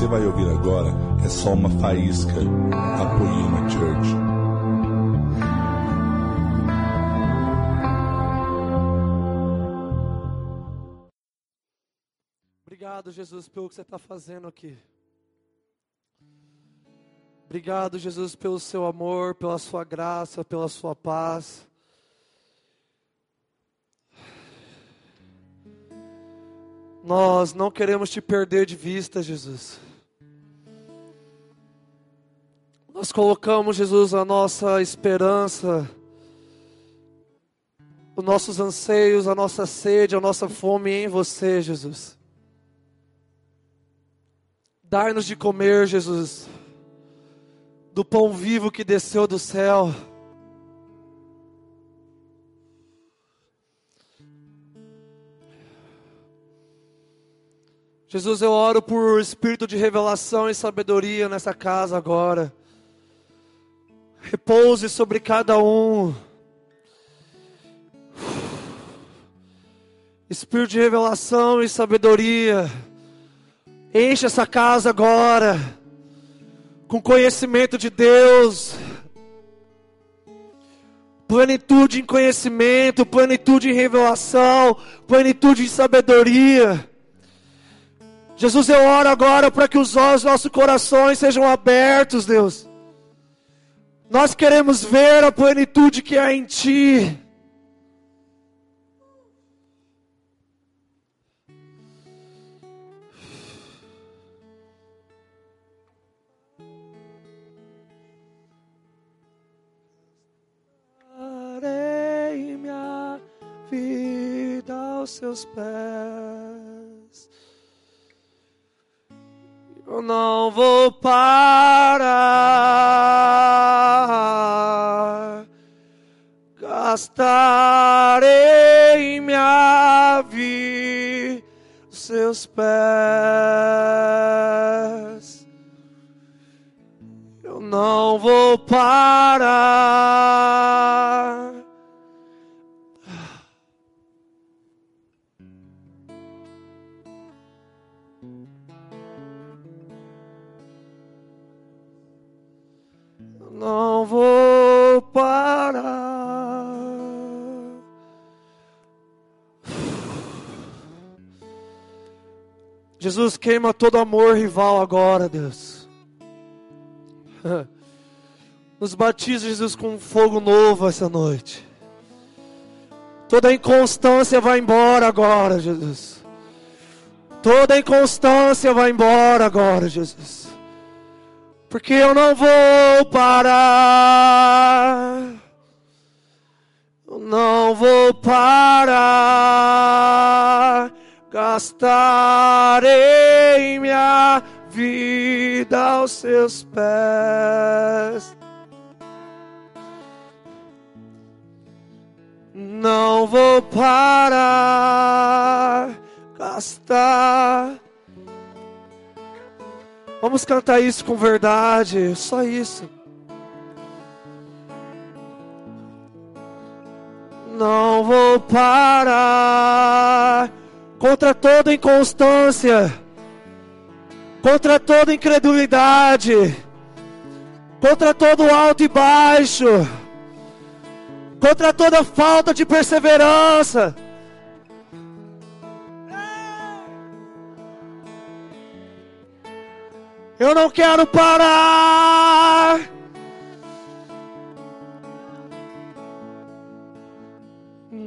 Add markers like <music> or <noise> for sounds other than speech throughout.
você vai ouvir agora é só uma faísca da Poema Church. Obrigado, Jesus, pelo que você está fazendo aqui. Obrigado, Jesus, pelo seu amor, pela sua graça, pela sua paz. Nós não queremos te perder de vista, Jesus. Nós colocamos, Jesus, a nossa esperança, os nossos anseios, a nossa sede, a nossa fome em você, Jesus. Dar-nos de comer, Jesus, do pão vivo que desceu do céu. Jesus, eu oro por espírito de revelação e sabedoria nessa casa agora. Repouse sobre cada um. Espírito de revelação e sabedoria. Enche essa casa agora com conhecimento de Deus. Plenitude em conhecimento, plenitude em revelação, plenitude em sabedoria. Jesus, eu oro agora para que os olhos dos nossos corações sejam abertos, Deus. Nós queremos ver a plenitude que há em Ti. Darei minha vida aos seus pés. Eu não vou parar, gastarei minha vida seus pés. Eu não vou parar. Jesus queima todo amor rival agora, Deus. <laughs> Nos batiza, Jesus, com um fogo novo essa noite. Toda inconstância vai embora agora, Jesus. Toda inconstância vai embora agora, Jesus. Porque eu não vou parar. Eu não vou parar. Gastarei minha vida aos seus pés. Não vou parar. Gastar. Vamos cantar isso com verdade, só isso. Não vou parar contra toda inconstância, contra toda incredulidade, contra todo alto e baixo, contra toda falta de perseverança. Eu não quero parar.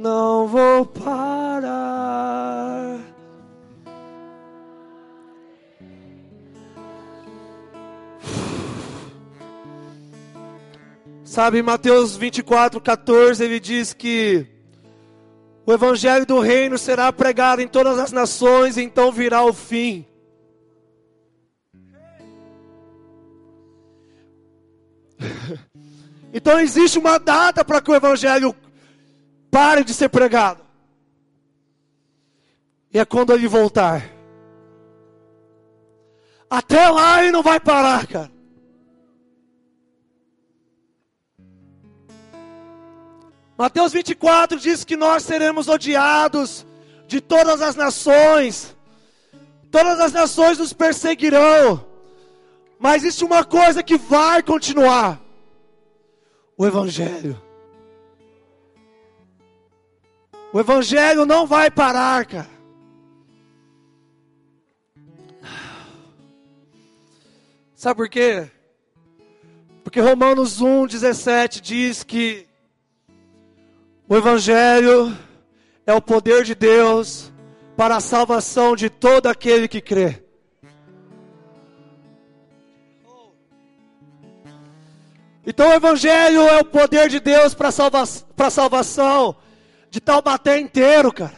Não vou parar. Sabe, Mateus 24, 14, ele diz que o evangelho do reino será pregado em todas as nações, então virá o fim. <laughs> Então existe uma data para que o evangelho pare de ser pregado. E é quando ele voltar. Até lá ele não vai parar, cara. Mateus 24 diz que nós seremos odiados de todas as nações. Todas as nações nos perseguirão. Mas existe uma coisa que vai continuar: o Evangelho. O Evangelho não vai parar, cara. Sabe por quê? Porque Romanos 1, 17 diz que o Evangelho é o poder de Deus para a salvação de todo aquele que crê. Então o Evangelho é o poder de Deus para salva a salvação de Taubaté inteiro, cara.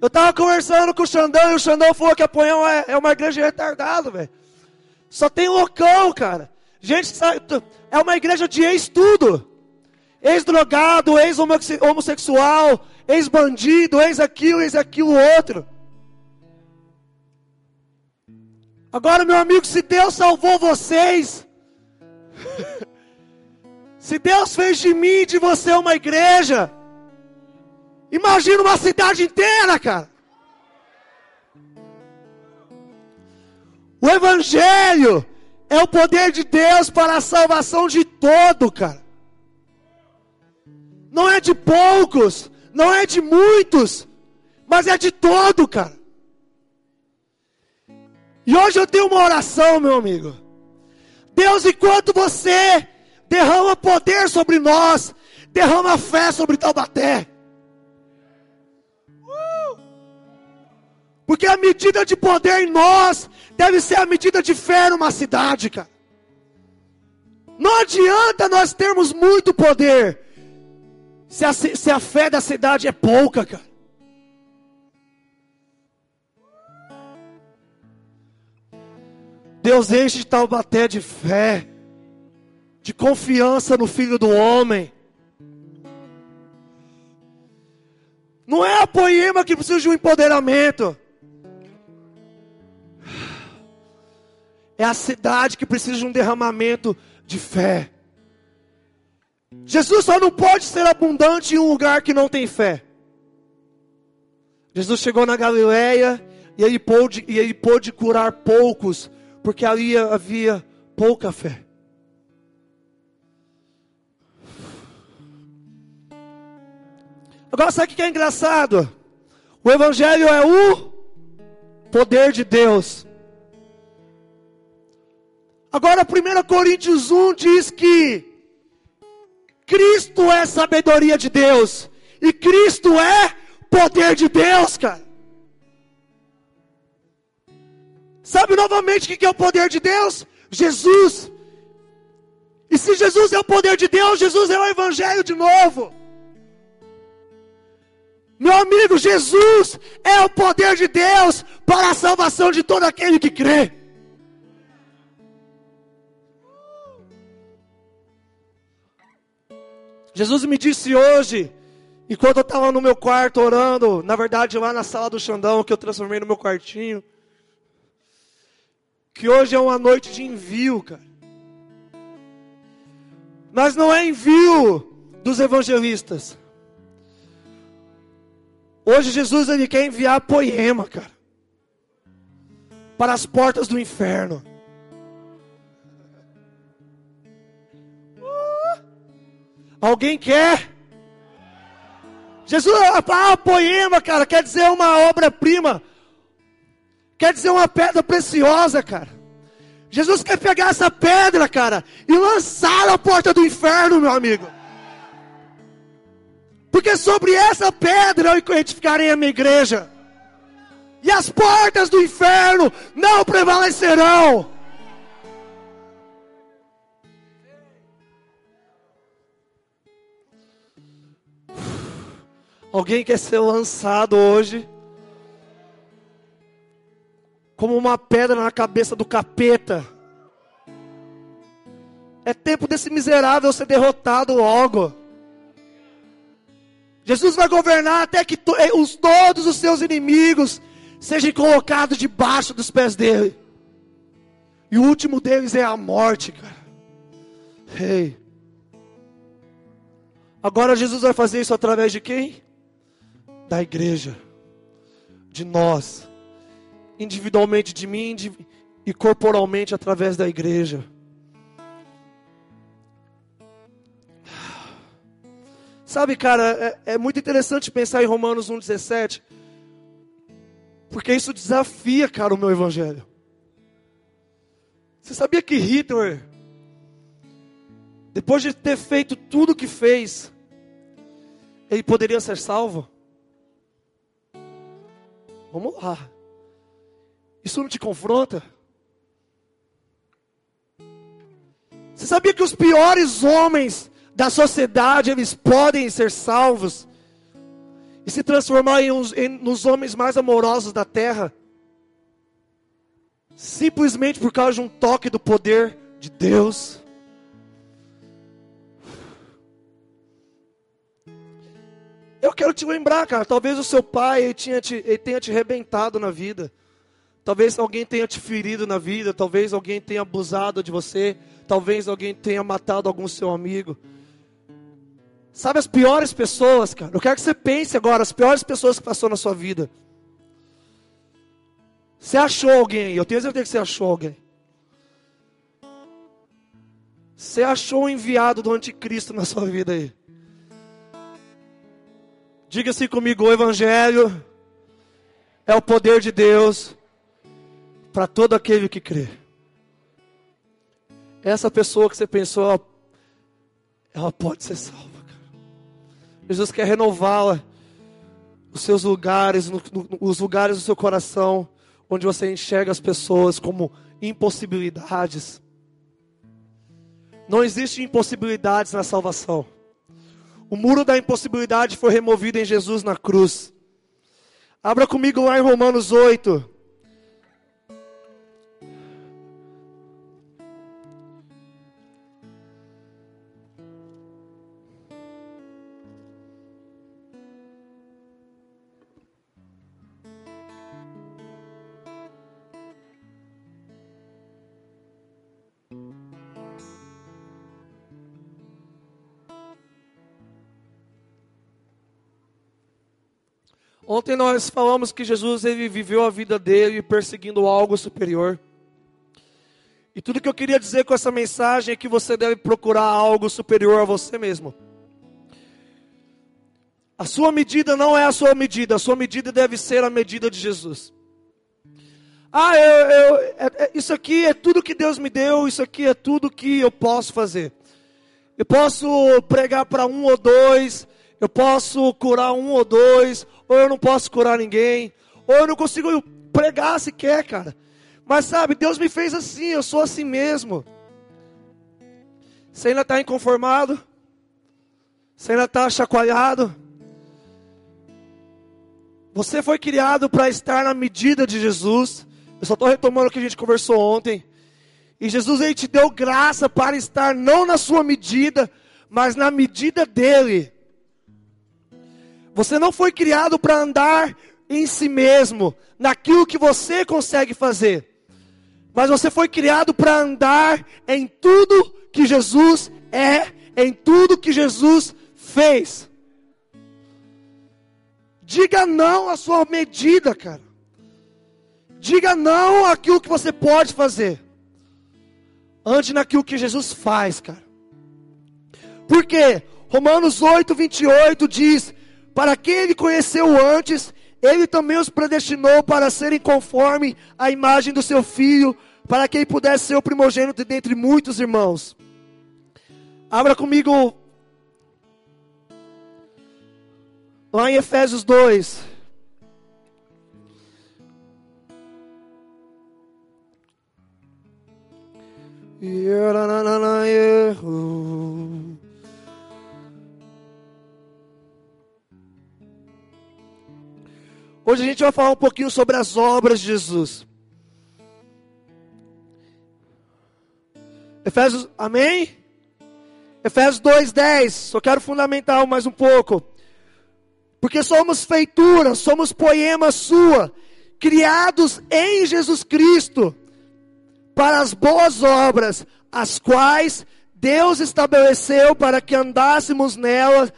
Eu estava conversando com o Xandão e o Xandão falou que a Apoião é, é uma igreja retardada, velho. Só tem loucão, cara. Gente, é uma igreja de ex-tudo. Ex-drogado, ex-homossexual, ex-bandido, ex-aquilo, ex-aquilo outro. Agora, meu amigo, se Deus salvou vocês, <laughs> Se Deus fez de mim e de você uma igreja, imagina uma cidade inteira, cara. O Evangelho é o poder de Deus para a salvação de todo, cara. Não é de poucos, não é de muitos, mas é de todo, cara. E hoje eu tenho uma oração, meu amigo. Deus, enquanto você derrama poder sobre nós, derrama fé sobre Taubaté. Uh! Porque a medida de poder em nós deve ser a medida de fé numa cidade, cara. Não adianta nós termos muito poder se a, se a fé da cidade é pouca, cara. Deus enche Taubaté de fé, de confiança no Filho do Homem. Não é a poema que precisa de um empoderamento. É a cidade que precisa de um derramamento de fé. Jesus só não pode ser abundante em um lugar que não tem fé. Jesus chegou na Galileia e ele pôde, e ele pôde curar poucos porque ali havia pouca fé. Agora, sabe o que é engraçado? O Evangelho é o poder de Deus. Agora, 1 Coríntios 1 diz que Cristo é sabedoria de Deus, e Cristo é poder de Deus, cara. Sabe novamente o que é o poder de Deus? Jesus. E se Jesus é o poder de Deus, Jesus é o Evangelho de novo. Meu amigo, Jesus é o poder de Deus para a salvação de todo aquele que crê. Jesus me disse hoje, enquanto eu estava no meu quarto orando, na verdade lá na sala do Xandão, que eu transformei no meu quartinho, que hoje é uma noite de envio, cara. Mas não é envio dos evangelistas. Hoje Jesus ele quer enviar poema, cara. Para as portas do inferno. Uh! Alguém quer? Jesus, ah, poema, cara, quer dizer uma obra-prima quer dizer uma pedra preciosa, cara. Jesus quer pegar essa pedra, cara, e lançar na porta do inferno, meu amigo. Porque sobre essa pedra eu edificarei a minha igreja. E as portas do inferno não prevalecerão. Alguém quer ser lançado hoje como uma pedra na cabeça do capeta. É tempo desse miserável ser derrotado logo. Jesus vai governar até que to, eh, os, todos os seus inimigos sejam colocados debaixo dos pés dele. E o último deles é a morte, cara. Hey. Agora Jesus vai fazer isso através de quem? Da igreja. De nós individualmente de mim e corporalmente através da igreja. Sabe, cara, é, é muito interessante pensar em Romanos 1,17, porque isso desafia, cara, o meu evangelho. Você sabia que Hitler, depois de ter feito tudo o que fez, ele poderia ser salvo? Vamos lá. Isso não te confronta? Você sabia que os piores homens da sociedade, eles podem ser salvos e se transformar em, uns, em nos homens mais amorosos da terra, simplesmente por causa de um toque do poder de Deus. Eu quero te lembrar, cara, talvez o seu pai ele, tinha te, ele tenha te arrebentado na vida. Talvez alguém tenha te ferido na vida, talvez alguém tenha abusado de você, talvez alguém tenha matado algum seu amigo. Sabe as piores pessoas, cara? Eu quero que você pense agora, as piores pessoas que passou na sua vida. Você achou alguém, eu tenho certeza que você achou alguém. Você achou o enviado do anticristo na sua vida aí. Diga assim comigo, o evangelho é o poder de Deus para todo aquele que crê. Essa pessoa que você pensou, ela pode ser salva. Jesus quer renová-la, os seus lugares, no, no, os lugares do seu coração, onde você enxerga as pessoas como impossibilidades. Não existe impossibilidades na salvação. O muro da impossibilidade foi removido em Jesus na cruz. Abra comigo lá em Romanos 8. Ontem nós falamos que Jesus ele viveu a vida dele perseguindo algo superior. E tudo que eu queria dizer com essa mensagem é que você deve procurar algo superior a você mesmo. A sua medida não é a sua medida, a sua medida deve ser a medida de Jesus. Ah, eu, eu, é, é, isso aqui é tudo que Deus me deu, isso aqui é tudo que eu posso fazer. Eu posso pregar para um ou dois, eu posso curar um ou dois, ou eu não posso curar ninguém, ou eu não consigo pregar sequer, cara. Mas sabe, Deus me fez assim, eu sou assim mesmo. Você ainda está inconformado? Você ainda está chacoalhado? Você foi criado para estar na medida de Jesus. Eu só estou retomando o que a gente conversou ontem. E Jesus ele te deu graça para estar não na sua medida, mas na medida dele. Você não foi criado para andar em si mesmo, naquilo que você consegue fazer. Mas você foi criado para andar em tudo que Jesus é, em tudo que Jesus fez. Diga não à sua medida, cara. Diga não àquilo que você pode fazer. Ande naquilo que Jesus faz, cara. Por quê? Romanos 8, 28 diz para quem ele conheceu antes, ele também os predestinou para serem conforme a imagem do seu filho, para que ele pudesse ser o primogênito dentre muitos irmãos. Abra comigo lá em Efésios 2. Yeah, Hoje a gente vai falar um pouquinho sobre as obras de Jesus. Efésios, amém? Efésios 2:10. Só quero fundamentar mais um pouco. Porque somos feitura, somos poema sua, criados em Jesus Cristo para as boas obras, as quais Deus estabeleceu para que andássemos nelas,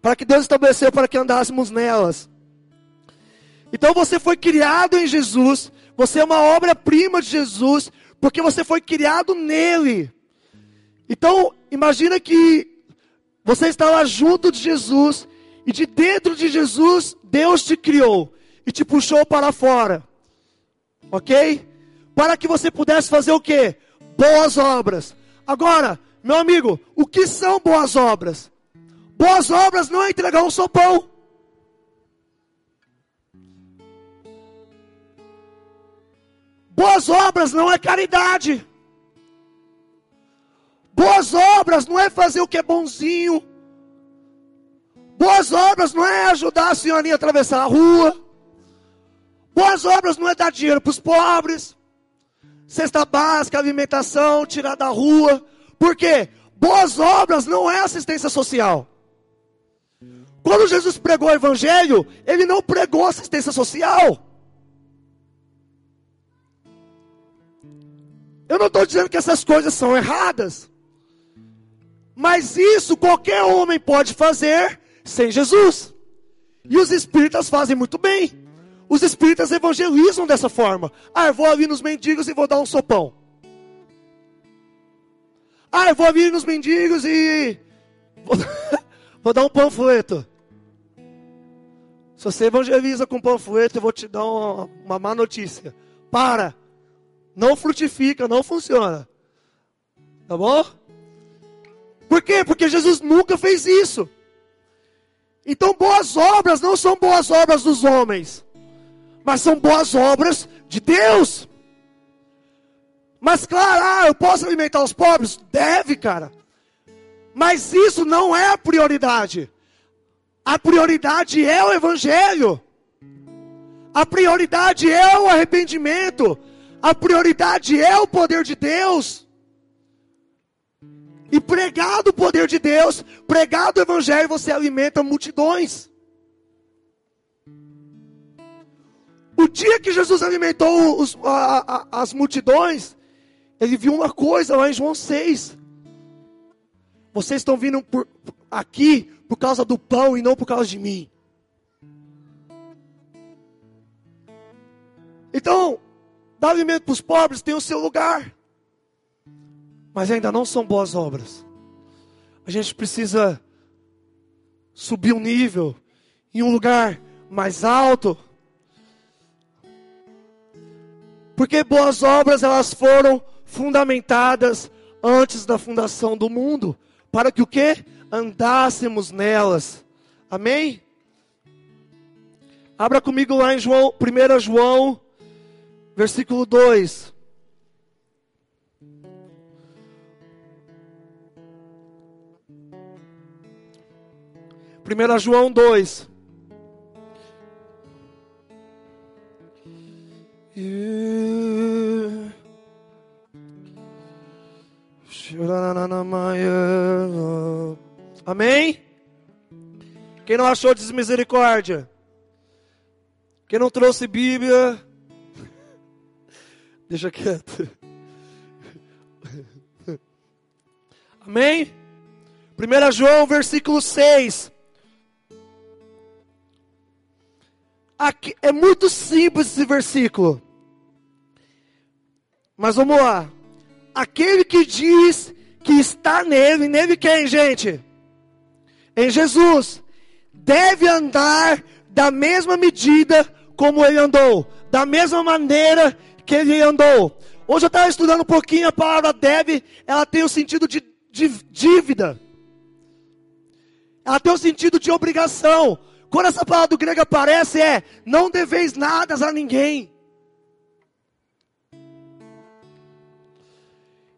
para que Deus estabeleceu para que andássemos nelas. Então você foi criado em Jesus, você é uma obra-prima de Jesus, porque você foi criado nele. Então, imagina que você está lá junto de Jesus, e de dentro de Jesus, Deus te criou e te puxou para fora. Ok? Para que você pudesse fazer o que? Boas obras. Agora, meu amigo, o que são boas obras? Boas obras não é entregar um sopão. Boas obras não é caridade. Boas obras não é fazer o que é bonzinho. Boas obras não é ajudar a senhorinha a atravessar a rua. Boas obras não é dar dinheiro para os pobres. Cesta básica, alimentação, tirar da rua. Por quê? Boas obras não é assistência social. Quando Jesus pregou o evangelho, ele não pregou assistência social. Eu não estou dizendo que essas coisas são erradas. Mas isso qualquer homem pode fazer sem Jesus. E os espíritas fazem muito bem. Os espíritas evangelizam dessa forma. Ah, eu vou ali nos mendigos e vou dar um sopão. Ah, eu vou ali nos mendigos e vou, <laughs> dar um panfleto. Se você evangeliza com panfleto, eu vou te dar uma, uma má notícia. Para! Não frutifica, não funciona. Tá bom? Por quê? Porque Jesus nunca fez isso. Então, boas obras não são boas obras dos homens, mas são boas obras de Deus. Mas, claro, ah, eu posso alimentar os pobres? Deve, cara. Mas isso não é a prioridade. A prioridade é o Evangelho. A prioridade é o arrependimento. A prioridade é o poder de Deus. E pregado o poder de Deus, pregado o Evangelho, você alimenta multidões. O dia que Jesus alimentou os, a, a, as multidões, ele viu uma coisa lá em João 6. Vocês estão vindo por, aqui por causa do pão e não por causa de mim. Então, dar alimento para os pobres tem o seu lugar mas ainda não são boas obras. A gente precisa subir um nível em um lugar mais alto. Porque boas obras elas foram fundamentadas antes da fundação do mundo, para que o que? Andássemos nelas. Amém? Abra comigo lá em João, 1 João, versículo 2. 1 João 2. Amém? Quem não achou desmisericórdia? Quem não trouxe Bíblia? Deixa quieto. Amém? 1 João, versículo 6. Aqui, é muito simples esse versículo. Mas vamos lá. Aquele que diz que está nele, nele quem, gente? Em Jesus, deve andar da mesma medida como ele andou, da mesma maneira que ele andou. Hoje eu estava estudando um pouquinho a palavra deve, ela tem o sentido de, de dívida. Ela tem o sentido de obrigação. Quando essa palavra do grego aparece, é: não deveis nada a ninguém.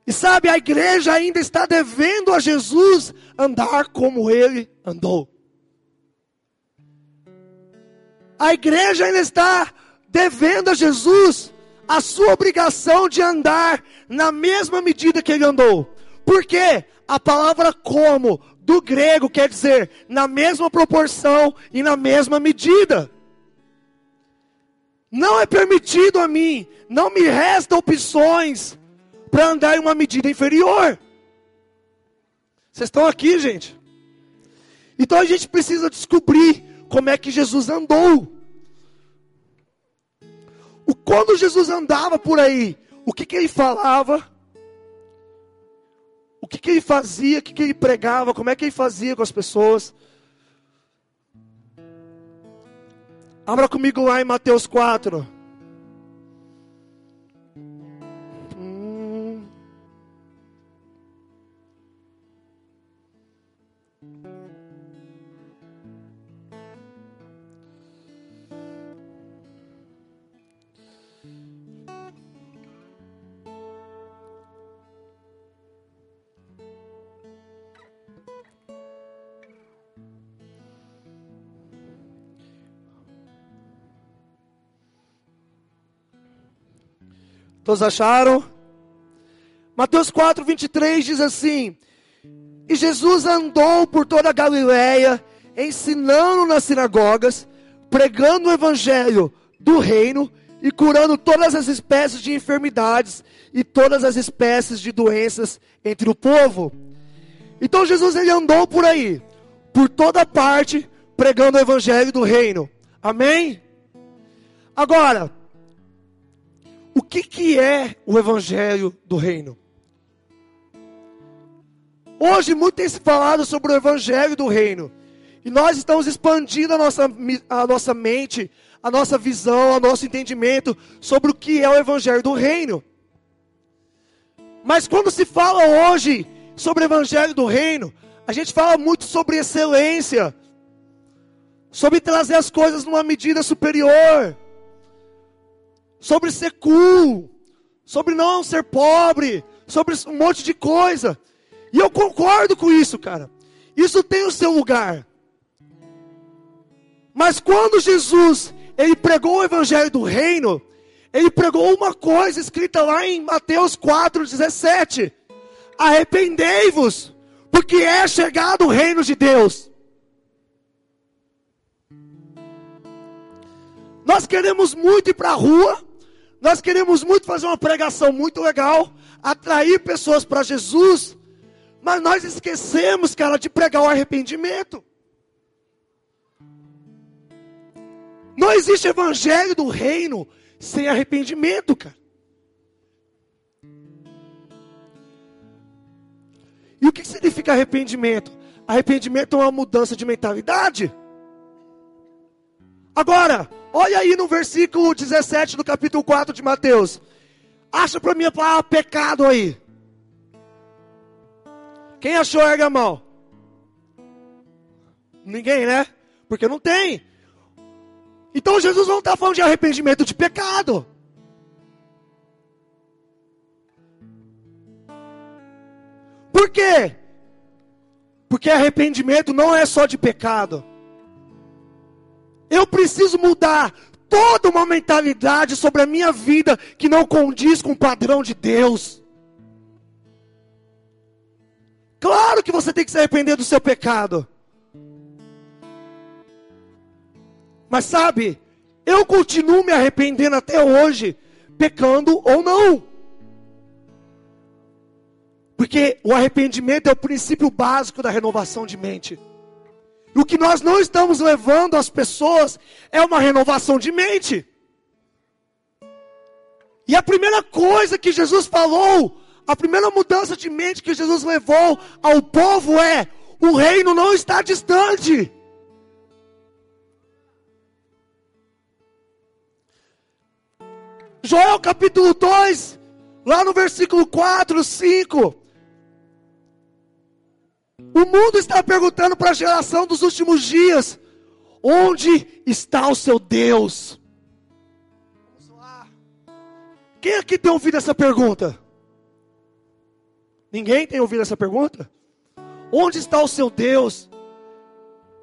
E sabe, a igreja ainda está devendo a Jesus andar como ele andou. A igreja ainda está devendo a Jesus a sua obrigação de andar na mesma medida que ele andou. Por quê? A palavra como do grego quer dizer na mesma proporção e na mesma medida. Não é permitido a mim, não me resta opções para andar em uma medida inferior. Vocês estão aqui, gente? Então a gente precisa descobrir como é que Jesus andou. Quando Jesus andava por aí, o que, que ele falava? O que, que ele fazia? O que, que ele pregava? Como é que ele fazia com as pessoas? Abra comigo lá em Mateus 4. Todos acharam? Mateus 4, 23 diz assim: E Jesus andou por toda a Galiléia, ensinando nas sinagogas, pregando o evangelho do reino e curando todas as espécies de enfermidades e todas as espécies de doenças entre o povo. Então Jesus ele andou por aí, por toda parte, pregando o evangelho do reino. Amém? Agora, o que, que é o Evangelho do Reino? Hoje muito tem se falado sobre o Evangelho do Reino. E nós estamos expandindo a nossa, a nossa mente, a nossa visão, o nosso entendimento sobre o que é o Evangelho do Reino. Mas quando se fala hoje sobre o Evangelho do Reino, a gente fala muito sobre excelência, sobre trazer as coisas numa medida superior sobre ser cool, sobre não ser pobre, sobre um monte de coisa. E eu concordo com isso, cara. Isso tem o seu lugar. Mas quando Jesus, ele pregou o evangelho do reino, ele pregou uma coisa escrita lá em Mateus 4:17. Arrependei-vos, porque é chegado o reino de Deus. Nós queremos muito ir para a rua, nós queremos muito fazer uma pregação muito legal, atrair pessoas para Jesus, mas nós esquecemos, cara, de pregar o arrependimento. Não existe evangelho do reino sem arrependimento, cara. E o que significa arrependimento? Arrependimento é uma mudança de mentalidade. Agora, olha aí no versículo 17 do capítulo 4 de Mateus. Acha para mim a palavra pecado aí. Quem achou, erga a mão. Ninguém, né? Porque não tem. Então Jesus não está falando de arrependimento de pecado. Por quê? Porque arrependimento não é só de pecado. Eu preciso mudar toda uma mentalidade sobre a minha vida que não condiz com o padrão de Deus. Claro que você tem que se arrepender do seu pecado. Mas sabe, eu continuo me arrependendo até hoje, pecando ou não. Porque o arrependimento é o princípio básico da renovação de mente. O que nós não estamos levando às pessoas é uma renovação de mente. E a primeira coisa que Jesus falou, a primeira mudança de mente que Jesus levou ao povo é: o reino não está distante. Joel capítulo 2, lá no versículo 4, 5. O mundo está perguntando para a geração dos últimos dias: onde está o seu Deus? Quem aqui tem ouvido essa pergunta? Ninguém tem ouvido essa pergunta? Onde está o seu Deus?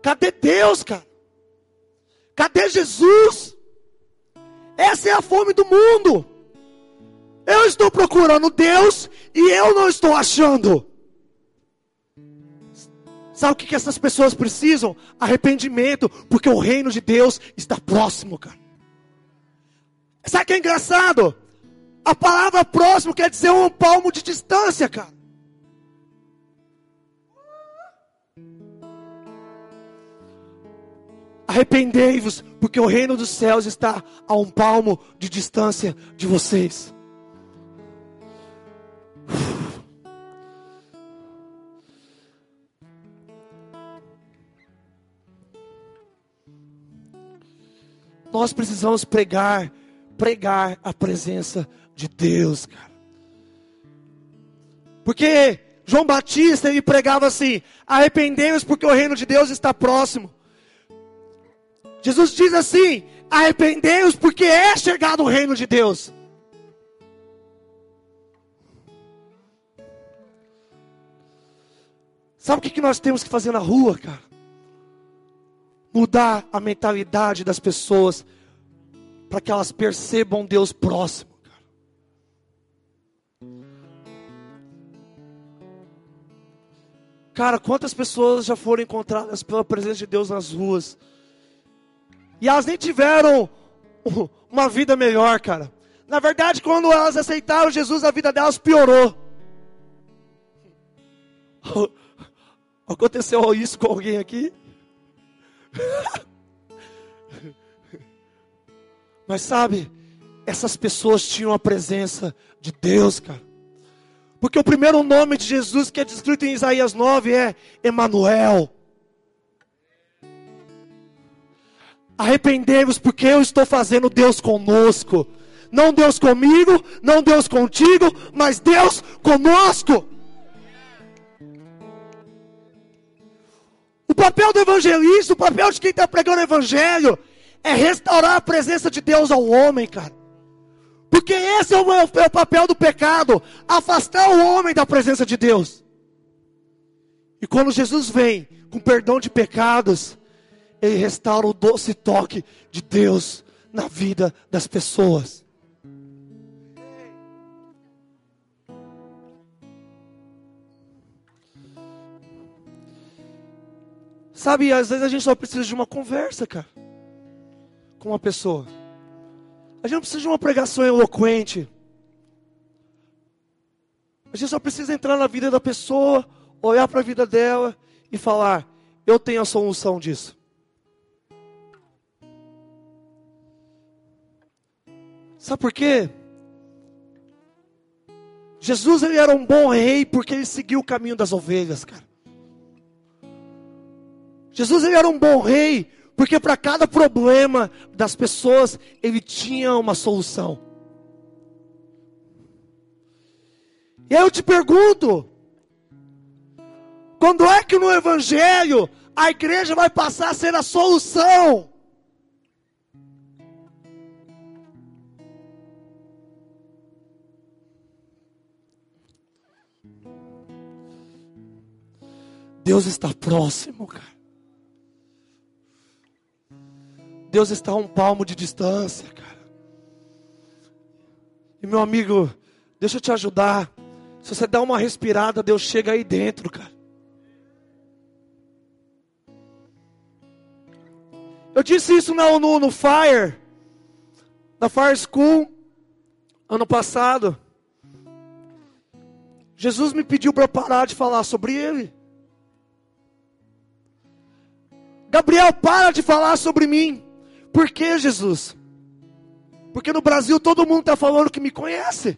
Cadê Deus, cara? Cadê Jesus? Essa é a fome do mundo. Eu estou procurando Deus e eu não estou achando. Sabe o que, essas pessoas precisam? Arrependimento, porque o reino de Deus está próximo, cara. Sabe o que é engraçado? A palavra próximo quer dizer um palmo de distância, cara. Arrependei-vos, porque o reino dos céus está a um palmo de distância de vocês. Nós precisamos pregar, pregar a presença de Deus, cara. Porque João Batista ele pregava assim: arrependemos porque o reino de Deus está próximo. Jesus diz assim: arrependemos porque é chegado o reino de Deus. Sabe o que nós temos que fazer na rua, cara? Mudar a mentalidade das pessoas para que elas percebam Deus próximo. Cara, quantas pessoas já foram encontradas pela presença de Deus nas ruas? E elas nem tiveram uma vida melhor, cara. Na verdade, quando elas aceitaram Jesus, a vida delas piorou. <laughs> Aconteceu isso com alguém aqui? <laughs> Mas sabe, essas pessoas tinham a presença de Deus, cara. Porque o primeiro nome de Jesus que é descrito em Isaías 9 é Emanuel. Arrependei-vos porque eu estou fazendo Deus conosco. Não Deus comigo, não Deus contigo, mas Deus conosco. Papel do evangelista, o papel de quem está pregando o evangelho, é restaurar a presença de Deus ao homem, cara. Porque esse é o, é o papel do pecado afastar o homem da presença de Deus. E quando Jesus vem com perdão de pecados, ele restaura o doce toque de Deus na vida das pessoas. Sabe, às vezes a gente só precisa de uma conversa, cara, com uma pessoa. A gente não precisa de uma pregação eloquente. A gente só precisa entrar na vida da pessoa, olhar para a vida dela e falar: Eu tenho a solução disso. Sabe por quê? Jesus ele era um bom rei porque ele seguiu o caminho das ovelhas, cara. Jesus ele era um bom rei porque para cada problema das pessoas, ele tinha uma solução. E aí eu te pergunto: quando é que no Evangelho a igreja vai passar a ser a solução? Deus está próximo, cara. Deus está a um palmo de distância, cara. E meu amigo, deixa eu te ajudar. Se você dá uma respirada, Deus chega aí dentro, cara. Eu disse isso no, no, no Fire, na Fire School, ano passado. Jesus me pediu para parar de falar sobre ele. Gabriel, para de falar sobre mim. Por que, Jesus? Porque no Brasil todo mundo está falando que me conhece.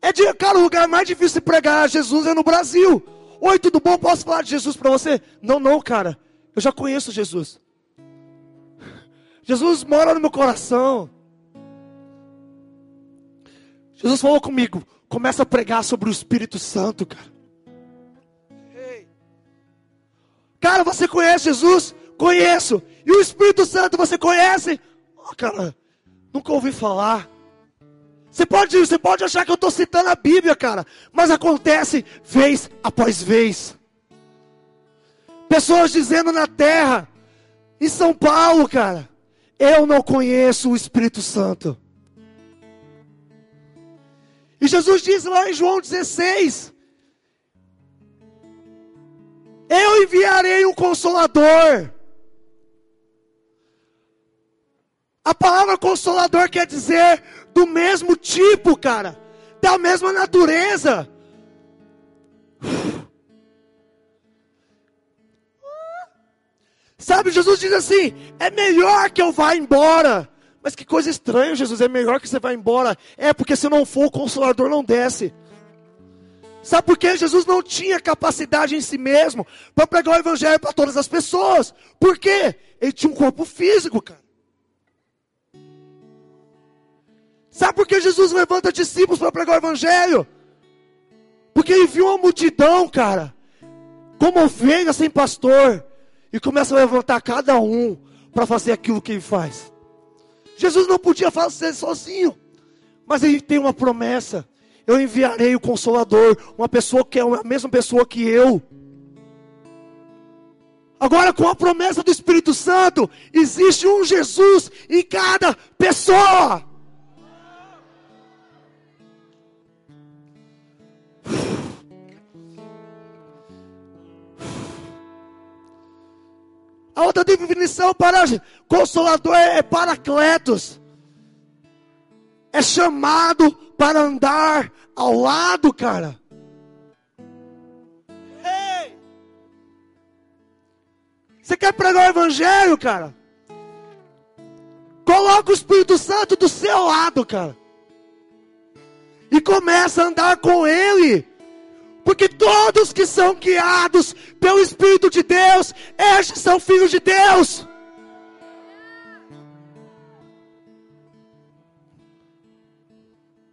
É de, cara, o lugar mais difícil de pregar Jesus é no Brasil. Oi, tudo bom? Posso falar de Jesus para você? Não, não, cara. Eu já conheço Jesus. Jesus mora no meu coração. Jesus falou comigo. Começa a pregar sobre o Espírito Santo, cara. Cara, você conhece Jesus? Conheço. E o Espírito Santo você conhece? Oh, cara, nunca ouvi falar. Você pode, você pode achar que eu estou citando a Bíblia, cara, mas acontece vez após vez. Pessoas dizendo na terra, em São Paulo, cara, eu não conheço o Espírito Santo. E Jesus diz lá em João 16: Eu enviarei um consolador A palavra consolador quer dizer do mesmo tipo, cara, da mesma natureza. Sabe, Jesus diz assim: é melhor que eu vá embora. Mas que coisa estranha, Jesus, é melhor que você vá embora. É porque se não for, o consolador não desce. Sabe por quê? Jesus não tinha capacidade em si mesmo para pregar o evangelho para todas as pessoas. Por quê? Ele tinha um corpo físico, cara. Sabe por que Jesus levanta discípulos para pregar o evangelho? Porque ele viu uma multidão, cara, como ovelha sem pastor, e começa a levantar cada um para fazer aquilo que ele faz. Jesus não podia fazer sozinho, mas ele tem uma promessa eu enviarei o Consolador, uma pessoa que é a mesma pessoa que eu. Agora, com a promessa do Espírito Santo, existe um Jesus em cada pessoa. A outra definição para consolador é paracletos. É chamado para andar ao lado, cara. Ei! Você quer pregar o evangelho, cara? Coloca o Espírito Santo do seu lado, cara. E começa a andar com ele. Porque todos que são guiados pelo Espírito de Deus, estes são filhos de Deus.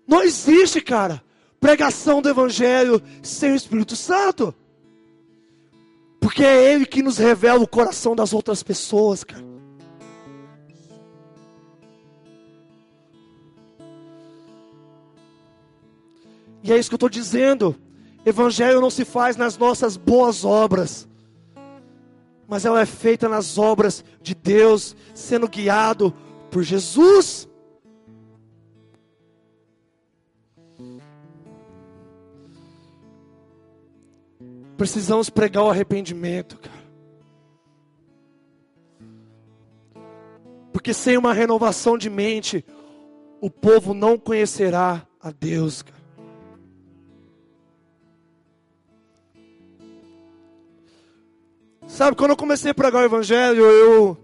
Não existe, cara, pregação do Evangelho sem o Espírito Santo. Porque é Ele que nos revela o coração das outras pessoas, cara. E é isso que eu estou dizendo. Evangelho não se faz nas nossas boas obras, mas ela é feita nas obras de Deus, sendo guiado por Jesus. Precisamos pregar o arrependimento, cara. Porque sem uma renovação de mente, o povo não conhecerá a Deus, cara. Sabe, quando eu comecei a pregar o evangelho, eu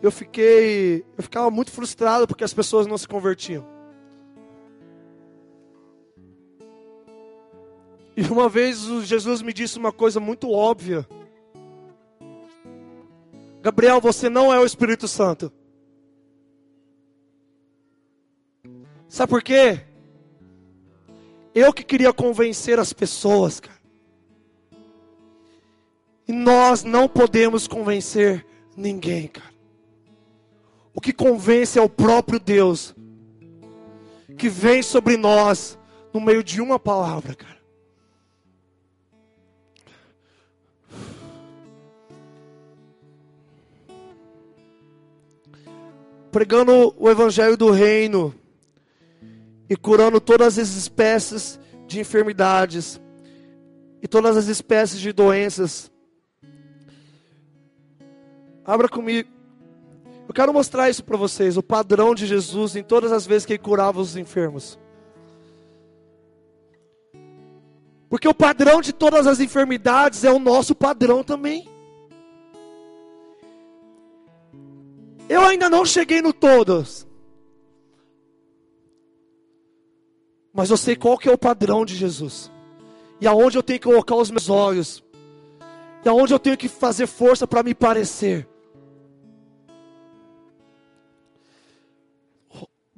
eu fiquei eu ficava muito frustrado porque as pessoas não se convertiam. E uma vez Jesus me disse uma coisa muito óbvia. Gabriel, você não é o Espírito Santo. Sabe por quê? Eu que queria convencer as pessoas, cara. E nós não podemos convencer ninguém, cara. O que convence é o próprio Deus, que vem sobre nós no meio de uma palavra, cara. pregando o evangelho do reino e curando todas as espécies de enfermidades e todas as espécies de doenças. Abra comigo. Eu quero mostrar isso para vocês, o padrão de Jesus em todas as vezes que ele curava os enfermos. Porque o padrão de todas as enfermidades é o nosso padrão também. Eu ainda não cheguei no todos. Mas eu sei qual que é o padrão de Jesus. E aonde eu tenho que colocar os meus olhos. E aonde eu tenho que fazer força para me parecer.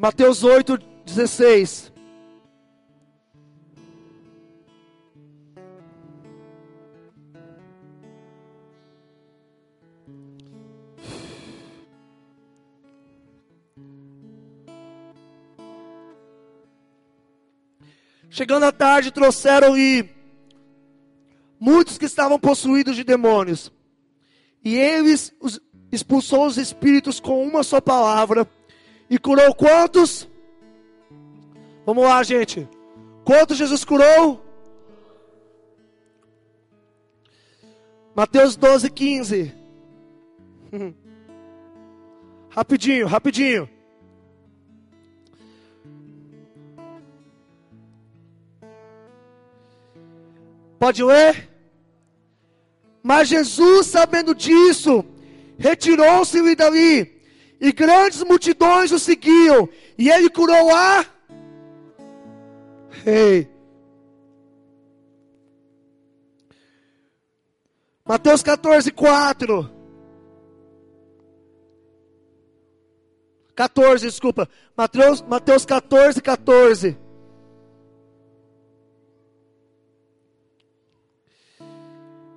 Mateus 8, 16. Chegando à tarde, trouxeram-lhe muitos que estavam possuídos de demônios. E eles expulsou os espíritos com uma só palavra. E curou quantos? Vamos lá, gente. Quantos Jesus curou? Mateus 12, 15. <laughs> rapidinho, rapidinho. Pode ler? Mas Jesus, sabendo disso, retirou-se dali, e grandes multidões o seguiam, e ele curou a. Ei. Mateus 14, 4. 14, desculpa. Mateus, Mateus 14, 14.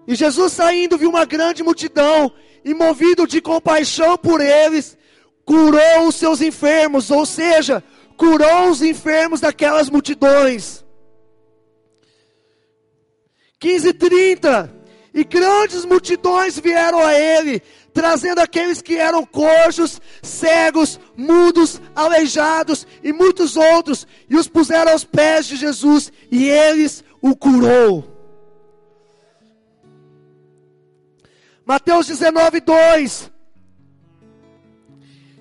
E Jesus saindo viu uma grande multidão, e movido de compaixão por eles, curou os seus enfermos, ou seja, curou os enfermos daquelas multidões. 15 30 E grandes multidões vieram a ele, trazendo aqueles que eram cojos, cegos, mudos, aleijados e muitos outros, e os puseram aos pés de Jesus, e eles o curou. Mateus 19, 2.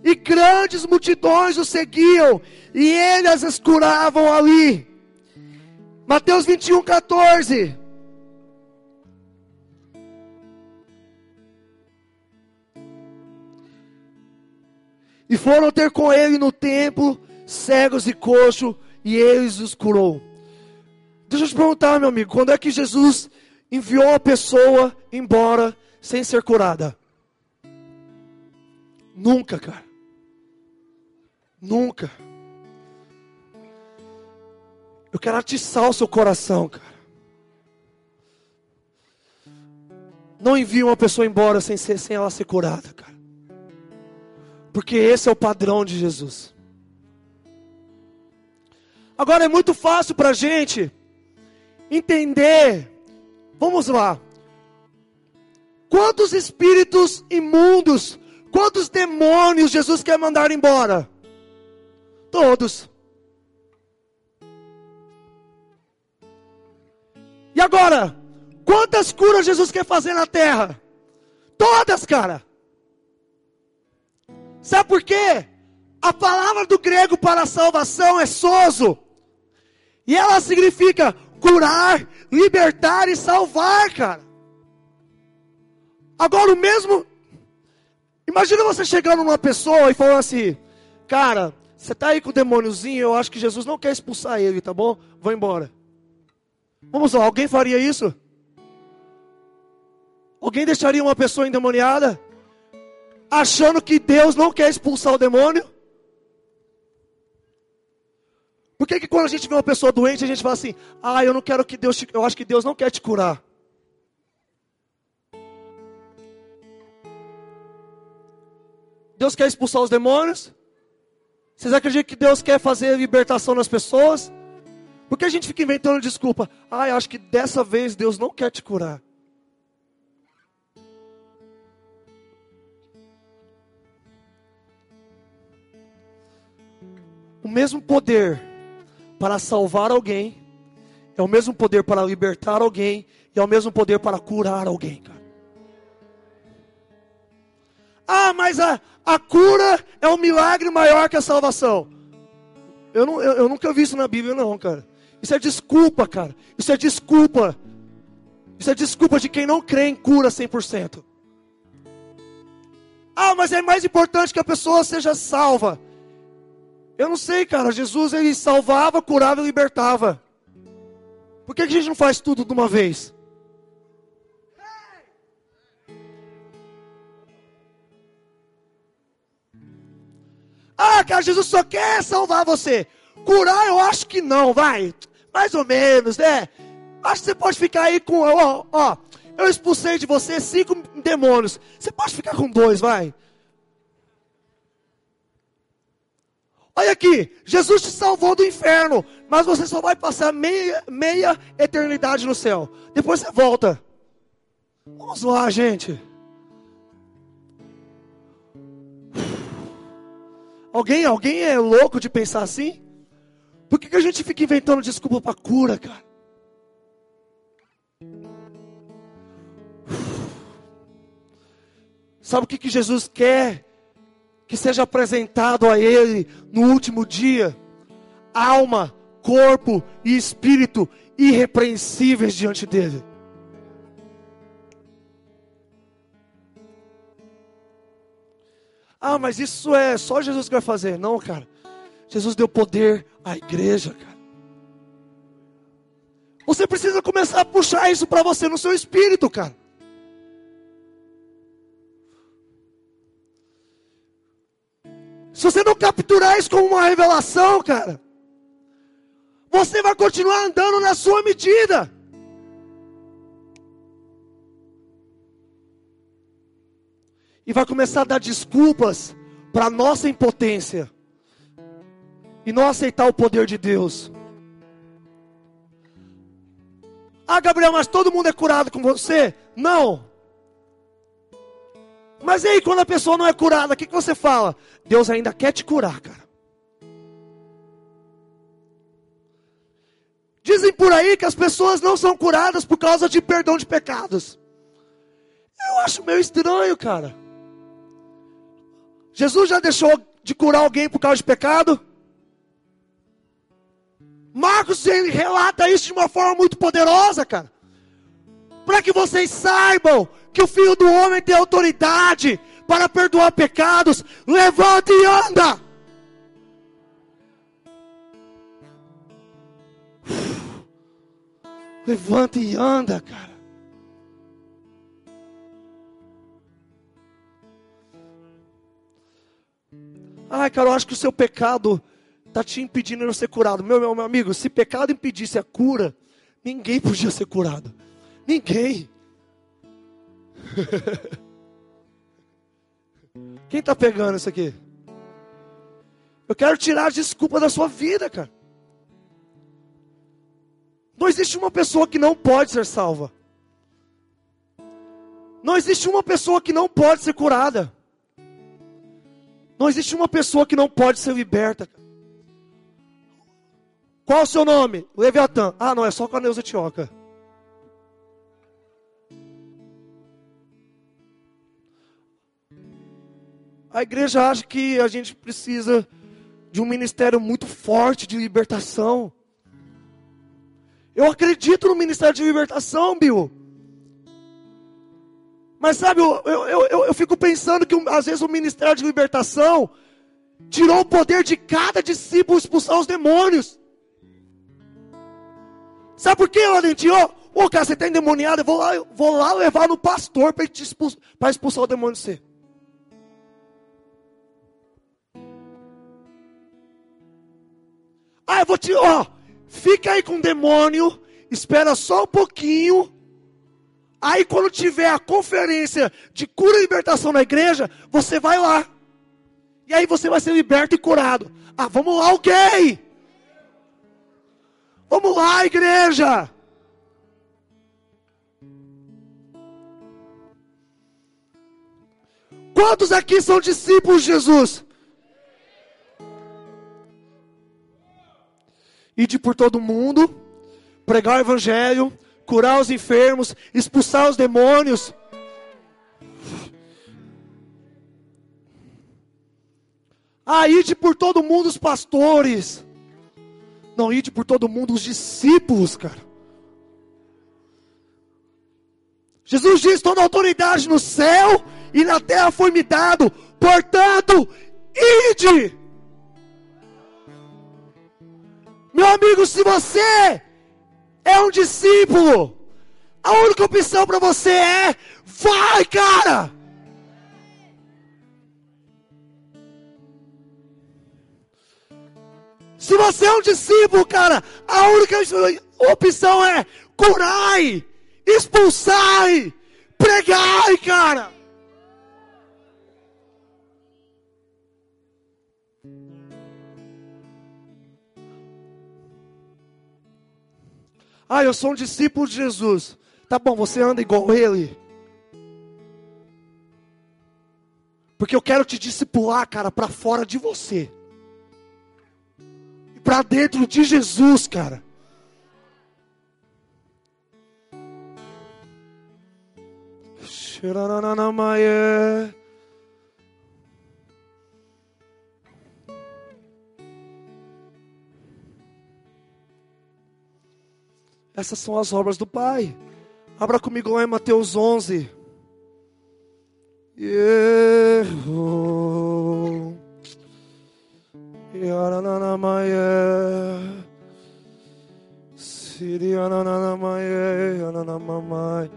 E grandes multidões o seguiam, e ele as curavam ali. Mateus 21, 14. E foram ter com ele no templo, cegos e coxos, e eles os curou. Deixa eu te perguntar, meu amigo, quando é que Jesus enviou a pessoa embora sem ser curada? Nunca, cara. Nunca. Eu quero atiçar o seu coração, cara. Não envie uma pessoa embora sem, ser, sem ela ser curada, cara. Porque esse é o padrão de Jesus. Agora é muito fácil para a gente entender. Vamos lá. Quantos espíritos imundos, quantos demônios Jesus quer mandar embora? Todos. E agora, quantas curas Jesus quer fazer na terra? Todas, cara. Sabe por quê? A palavra do grego para salvação é sozo. E ela significa curar, libertar e salvar, cara. Agora o mesmo. Imagina você chegando numa pessoa e falando assim: Cara, você tá aí com o demôniozinho, eu acho que Jesus não quer expulsar ele, tá bom? Vou embora. Vamos lá, alguém faria isso? Alguém deixaria uma pessoa endemoniada? Achando que Deus não quer expulsar o demônio? Por que, que quando a gente vê uma pessoa doente, a gente fala assim, ah, eu não quero que Deus te... eu acho que Deus não quer te curar. Deus quer expulsar os demônios? Vocês acreditam que Deus quer fazer libertação nas pessoas? Por que a gente fica inventando desculpa? Ah, eu acho que dessa vez Deus não quer te curar. O mesmo poder para salvar alguém é o mesmo poder para libertar alguém e é o mesmo poder para curar alguém, cara. Ah, mas a, a cura é um milagre maior que a salvação. Eu, não, eu, eu nunca vi isso na Bíblia, não, cara. Isso é desculpa, cara. Isso é desculpa. Isso é desculpa de quem não crê em cura 100%. Ah, mas é mais importante que a pessoa seja salva. Eu não sei, cara. Jesus ele salvava, curava e libertava. Por que, que a gente não faz tudo de uma vez? Ah, cara, Jesus só quer salvar você. Curar, eu acho que não, vai. Mais ou menos, né? Acho que você pode ficar aí com, ó, ó. Eu expulsei de você cinco demônios. Você pode ficar com dois, vai. Olha aqui, Jesus te salvou do inferno, mas você só vai passar meia, meia eternidade no céu. Depois você volta. Vamos lá, gente. Alguém, alguém é louco de pensar assim? Por que, que a gente fica inventando desculpa para cura, cara? Sabe o que, que Jesus quer? Que seja apresentado a Ele no último dia: alma, corpo e espírito irrepreensíveis diante dEle. Ah, mas isso é só Jesus que vai fazer. Não, cara. Jesus deu poder à igreja, cara. Você precisa começar a puxar isso para você no seu espírito, cara. Se você não capturar isso como uma revelação, cara, você vai continuar andando na sua medida. E vai começar a dar desculpas para nossa impotência e não aceitar o poder de Deus. Ah, Gabriel, mas todo mundo é curado com você? Não. Mas e aí, quando a pessoa não é curada, o que, que você fala? Deus ainda quer te curar, cara. Dizem por aí que as pessoas não são curadas por causa de perdão de pecados. Eu acho meio estranho, cara. Jesus já deixou de curar alguém por causa de pecado? Marcos ele relata isso de uma forma muito poderosa, cara. Para que vocês saibam que o Filho do Homem tem autoridade para perdoar pecados. Levanta e anda. Levanta e anda, cara. Ai, cara, eu acho que o seu pecado está te impedindo de ser curado. Meu, meu, meu amigo, se pecado impedisse a cura, ninguém podia ser curado. Ninguém. <laughs> Quem está pegando isso aqui? Eu quero tirar a desculpa da sua vida, cara. Não existe uma pessoa que não pode ser salva. Não existe uma pessoa que não pode ser curada. Não existe uma pessoa que não pode ser liberta. Qual o seu nome? Leviatã. Ah, não, é só com a Neuza Tioca. A igreja acha que a gente precisa de um ministério muito forte de libertação. Eu acredito no ministério de libertação, Bill. Mas sabe, eu, eu, eu, eu fico pensando que às vezes o ministério de libertação tirou o poder de cada discípulo expulsar os demônios. Sabe por quê, Valentim? Ô, oh, cara, você está endemoniado, eu vou lá, eu vou lá levar no pastor para expulsar, expulsar o demônio de você. Ah, eu vou te, ó, fica aí com o demônio, espera só um pouquinho, Aí quando tiver a conferência de cura e libertação na igreja, você vai lá. E aí você vai ser liberto e curado. Ah, vamos lá, ok. Vamos lá, igreja. Quantos aqui são discípulos de Jesus? Ide por todo mundo, pregar o evangelho, curar os enfermos, expulsar os demônios. Ah, ide por todo mundo os pastores. Não, ide por todo mundo os discípulos, cara. Jesus diz: toda autoridade no céu e na terra foi me dado. Portanto, ide. Meu amigo, se você é um discípulo. A única opção para você é: vai, cara! Se você é um discípulo, cara, a única opção é curai, expulsai, pregai, cara. Ah, eu sou um discípulo de Jesus. Tá bom, você anda igual ele. Porque eu quero te discipular, cara, para fora de você. E para dentro de Jesus, cara. Xerananamaie. Essas são as obras do Pai. Abra comigo lá em Mateus 11. Errou. Yarananamaia. Siri anananamaia. Ananamamai.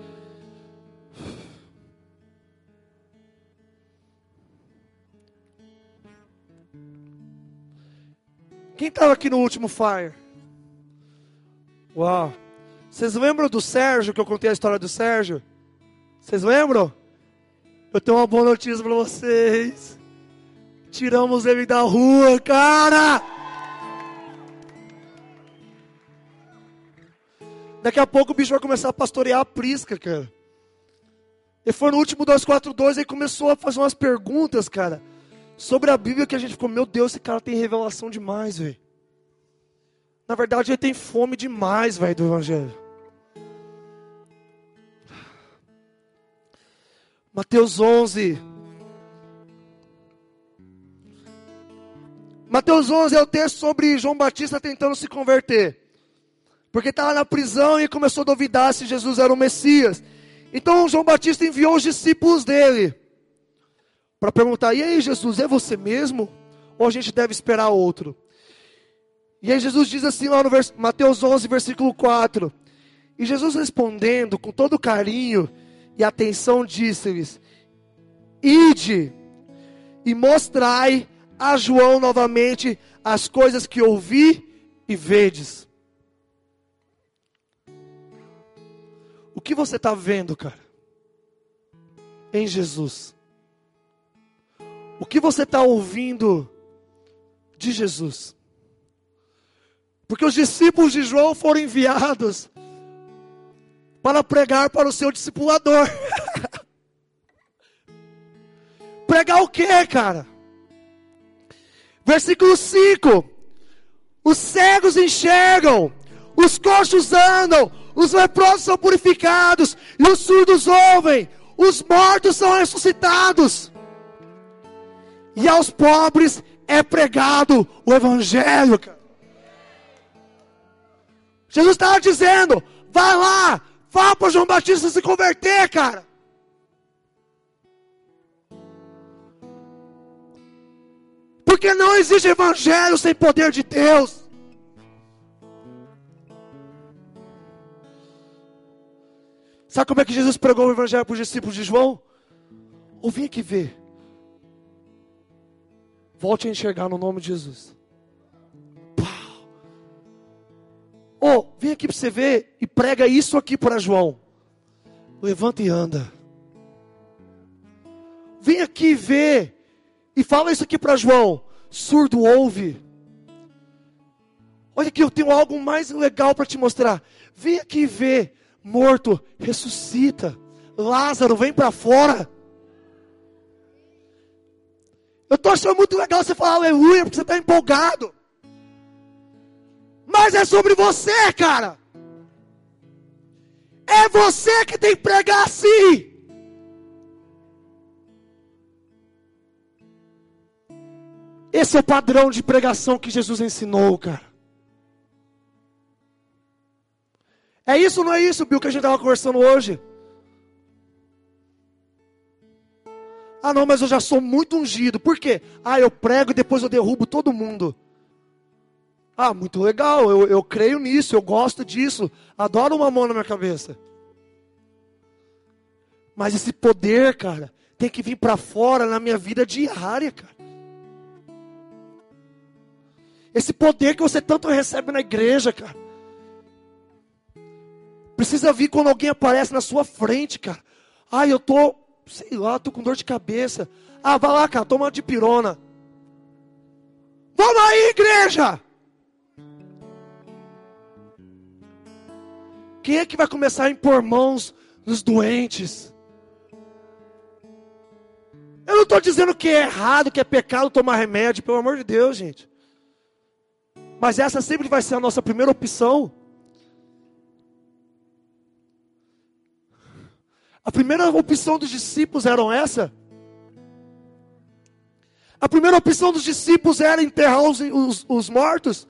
Quem estava aqui no último fire? Uau. Vocês lembram do Sérgio, que eu contei a história do Sérgio? Vocês lembram? Eu tenho uma boa notícia para vocês. Tiramos ele da rua, cara! Daqui a pouco o bicho vai começar a pastorear a prisca, cara. Ele foi no último 242 e começou a fazer umas perguntas, cara, sobre a Bíblia que a gente ficou, meu Deus, esse cara tem revelação demais, velho. Na verdade, ele tem fome demais, velho, do Evangelho. Mateus 11. Mateus 11 é o texto sobre João Batista tentando se converter. Porque estava na prisão e começou a duvidar se Jesus era o Messias. Então João Batista enviou os discípulos dele para perguntar: e aí, Jesus, é você mesmo? Ou a gente deve esperar outro? E aí Jesus diz assim lá no. Mateus 11, versículo 4. E Jesus respondendo com todo carinho e atenção, disse-lhes: Ide e mostrai a João novamente as coisas que ouvi e vedes. O que você está vendo, cara? Em Jesus. O que você está ouvindo de Jesus? Porque os discípulos de João foram enviados para pregar para o seu discipulador. <laughs> pregar o que, cara? Versículo 5: Os cegos enxergam, os coxos andam, os leprosos são purificados, e os surdos ouvem, os mortos são ressuscitados, e aos pobres é pregado o Evangelho. Jesus estava dizendo: vai lá, Fala para João Batista se converter, cara. Porque não existe evangelho sem poder de Deus. Sabe como é que Jesus pregou o evangelho para os discípulos de João? Ouvi aqui ver. Volte a enxergar no nome de Jesus. Oh, vem aqui para você ver e prega isso aqui para João. Levanta e anda. Vem aqui ver e fala isso aqui para João. Surdo ouve. Olha aqui, eu tenho algo mais legal para te mostrar. Vem aqui ver. Morto, ressuscita. Lázaro, vem para fora. Eu estou achando muito legal você falar aleluia, porque você está empolgado. Mas é sobre você, cara. É você que tem que pregar assim. Esse é o padrão de pregação que Jesus ensinou, cara. É isso ou não é isso, Bill, que a gente estava conversando hoje? Ah, não, mas eu já sou muito ungido. Por quê? Ah, eu prego e depois eu derrubo todo mundo. Ah, muito legal, eu, eu creio nisso, eu gosto disso, adoro uma mão na minha cabeça. Mas esse poder, cara, tem que vir para fora na minha vida diária, cara. Esse poder que você tanto recebe na igreja, cara. Precisa vir quando alguém aparece na sua frente, cara. Ah, eu tô, sei lá, tô com dor de cabeça. Ah, vai lá, cara, toma de pirona. Vamos aí, igreja! Quem é que vai começar a impor mãos nos doentes? Eu não estou dizendo que é errado, que é pecado tomar remédio, pelo amor de Deus, gente. Mas essa sempre vai ser a nossa primeira opção. A primeira opção dos discípulos era essa. A primeira opção dos discípulos era enterrar os, os, os mortos.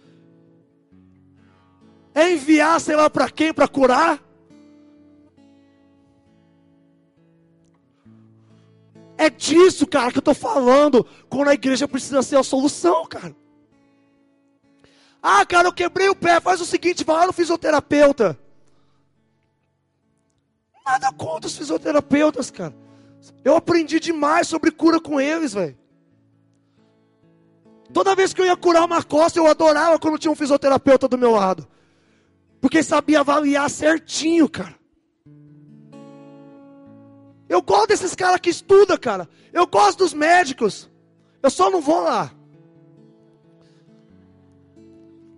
É enviar, sei lá para quem, para curar? É disso, cara, que eu estou falando. Quando a igreja precisa ser a solução, cara. Ah, cara, eu quebrei o pé. Faz o seguinte, vai lá no fisioterapeuta. Nada contra os fisioterapeutas, cara. Eu aprendi demais sobre cura com eles, velho. Toda vez que eu ia curar uma costa, eu adorava quando tinha um fisioterapeuta do meu lado. Porque sabia avaliar certinho, cara. Eu gosto desses caras que estudam, cara. Eu gosto dos médicos. Eu só não vou lá.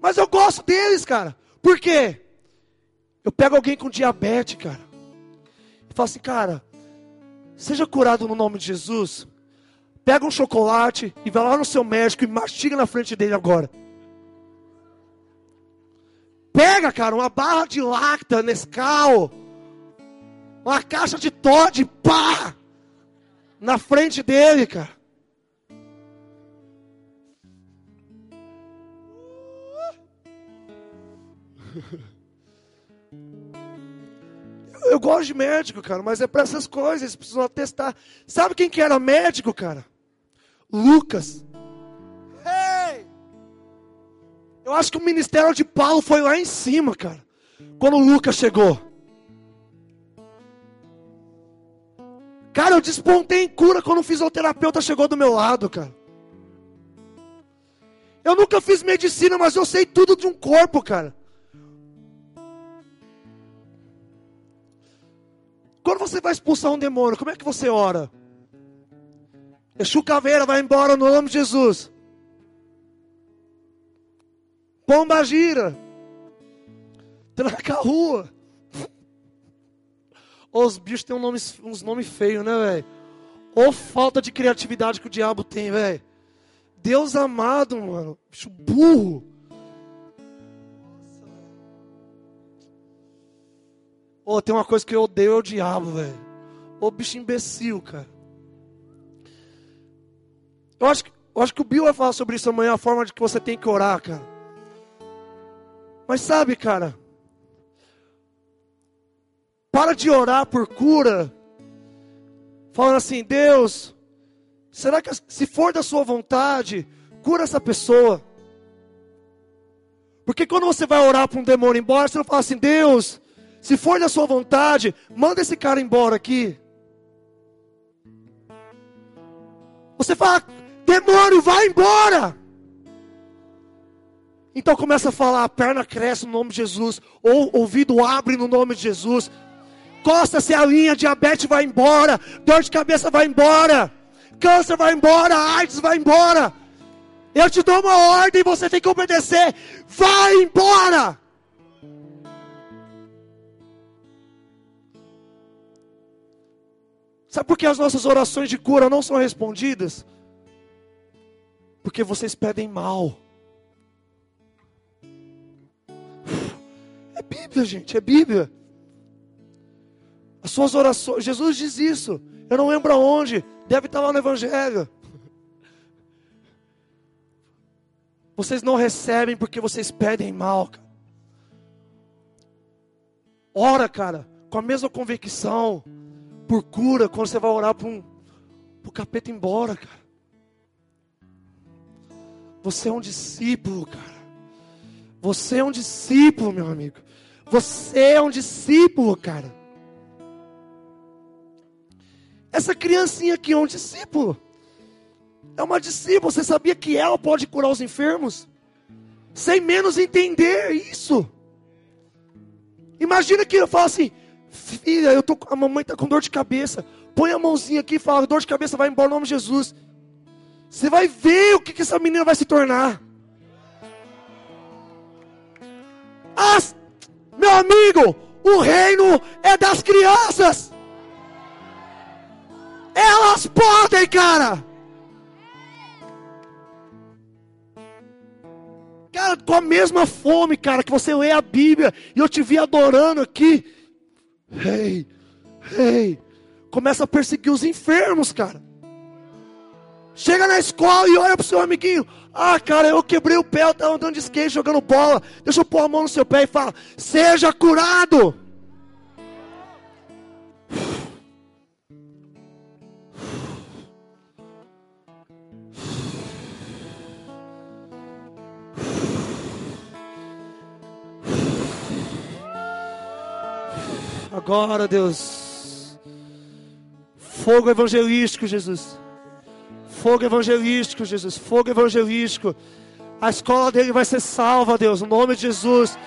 Mas eu gosto deles, cara. Por quê? Eu pego alguém com diabetes, cara. E falo assim, cara, seja curado no nome de Jesus. Pega um chocolate e vai lá no seu médico e mastiga na frente dele agora. Pega, cara, uma barra de lacta, Nescau uma caixa de Todd, pá! Na frente dele, cara. Eu gosto de médico, cara, mas é para essas coisas, eles precisam atestar. Sabe quem que era médico, cara? Lucas. Eu acho que o ministério de Paulo foi lá em cima, cara. Quando o Lucas chegou. Cara, eu despontei em cura quando o fisioterapeuta chegou do meu lado, cara. Eu nunca fiz medicina, mas eu sei tudo de um corpo, cara. Quando você vai expulsar um demônio, como é que você ora? Exu Caveira vai embora no nome de Jesus. Pomba gira. Tranca a rua. Os bichos têm um nome, uns nomes feios, né, velho? Ou falta de criatividade que o diabo tem, velho. Deus amado, mano. Bicho burro. Ô, oh, tem uma coisa que eu odeio, é o diabo, velho. Ô, bicho imbecil, cara. Eu acho, eu acho que o Bill vai falar sobre isso amanhã, a forma de que você tem que orar, cara. Mas sabe, cara, para de orar por cura, falando assim: Deus, será que se for da Sua vontade, cura essa pessoa? Porque quando você vai orar para um demônio embora, você não fala assim: Deus, se for da Sua vontade, manda esse cara embora aqui. Você fala: demônio, vai embora. Então começa a falar, a perna cresce no nome de Jesus, ou ouvido abre no nome de Jesus, Costa-se a linha, diabetes vai embora, dor de cabeça vai embora, câncer vai embora, AIDS vai embora. Eu te dou uma ordem você tem que obedecer. Vai embora! Sabe por que as nossas orações de cura não são respondidas? Porque vocês pedem mal. Bíblia, gente, é Bíblia. As suas orações, Jesus diz isso. Eu não lembro aonde, deve estar lá no Evangelho. Vocês não recebem porque vocês pedem mal. Cara. Ora, cara, com a mesma convicção, por cura, quando você vai orar para um, o capeta embora, cara. Você é um discípulo, cara. Você é um discípulo, meu amigo. Você é um discípulo, cara. Essa criancinha aqui é um discípulo. É uma discípula. Você sabia que ela pode curar os enfermos? Sem menos entender isso. Imagina que eu falo assim: Filha, eu tô, a mamãe está com dor de cabeça. Põe a mãozinha aqui e fala: dor de cabeça vai embora em nome de Jesus. Você vai ver o que, que essa menina vai se tornar. As, meu amigo, o reino é das crianças. Elas podem, cara. Cara, com a mesma fome, cara, que você lê a Bíblia e eu te vi adorando aqui. Ei, ei, começa a perseguir os enfermos, cara. Chega na escola e olha pro seu amiguinho. Ah, cara, eu quebrei o pé, eu tava andando de skate, jogando bola. Deixa eu pôr a mão no seu pé e fala: Seja curado. Agora, Deus. Fogo evangelístico, Jesus. Fogo evangelístico, Jesus. Fogo evangelístico. A escola dele vai ser salva, Deus, no nome de Jesus.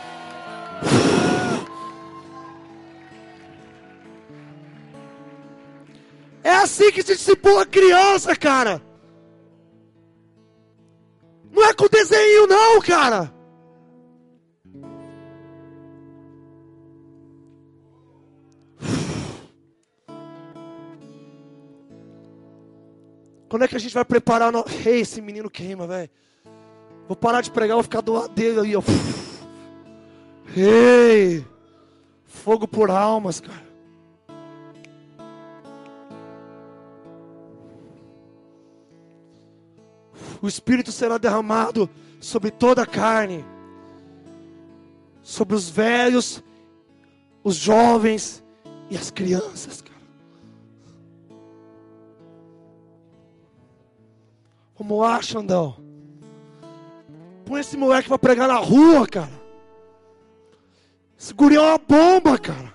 É assim que se discipula criança, cara. Não é com desenho, não, cara. Quando é que a gente vai preparar? No... Ei, esse menino queima, velho. Vou parar de pregar, vou ficar do lado dele aí, ó. Ei! Fogo por almas, cara. O Espírito será derramado sobre toda a carne, sobre os velhos, os jovens e as crianças, Vamos lá, Xandão. Põe esse moleque pra pregar na rua, cara. Esse guri é uma bomba, cara.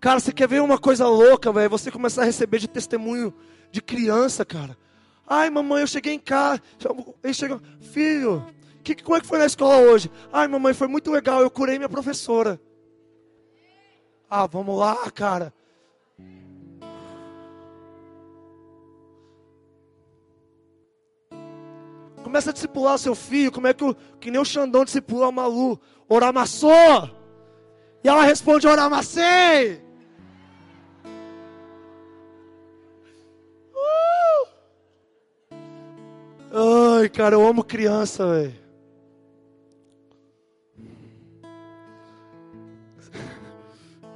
Cara, você quer ver uma coisa louca, velho? Você começar a receber de testemunho de criança, cara. Ai, mamãe, eu cheguei em casa. Ele chegou, filho, que, como é que foi na escola hoje? Ai, mamãe, foi muito legal, eu curei minha professora. Ah, vamos lá, cara. Começa a discipular seu filho, como é que, o, que nem o Xandão discipula a Malu. Oramassou! E ela responde, oramacei! Uh! Ai, cara, eu amo criança, velho.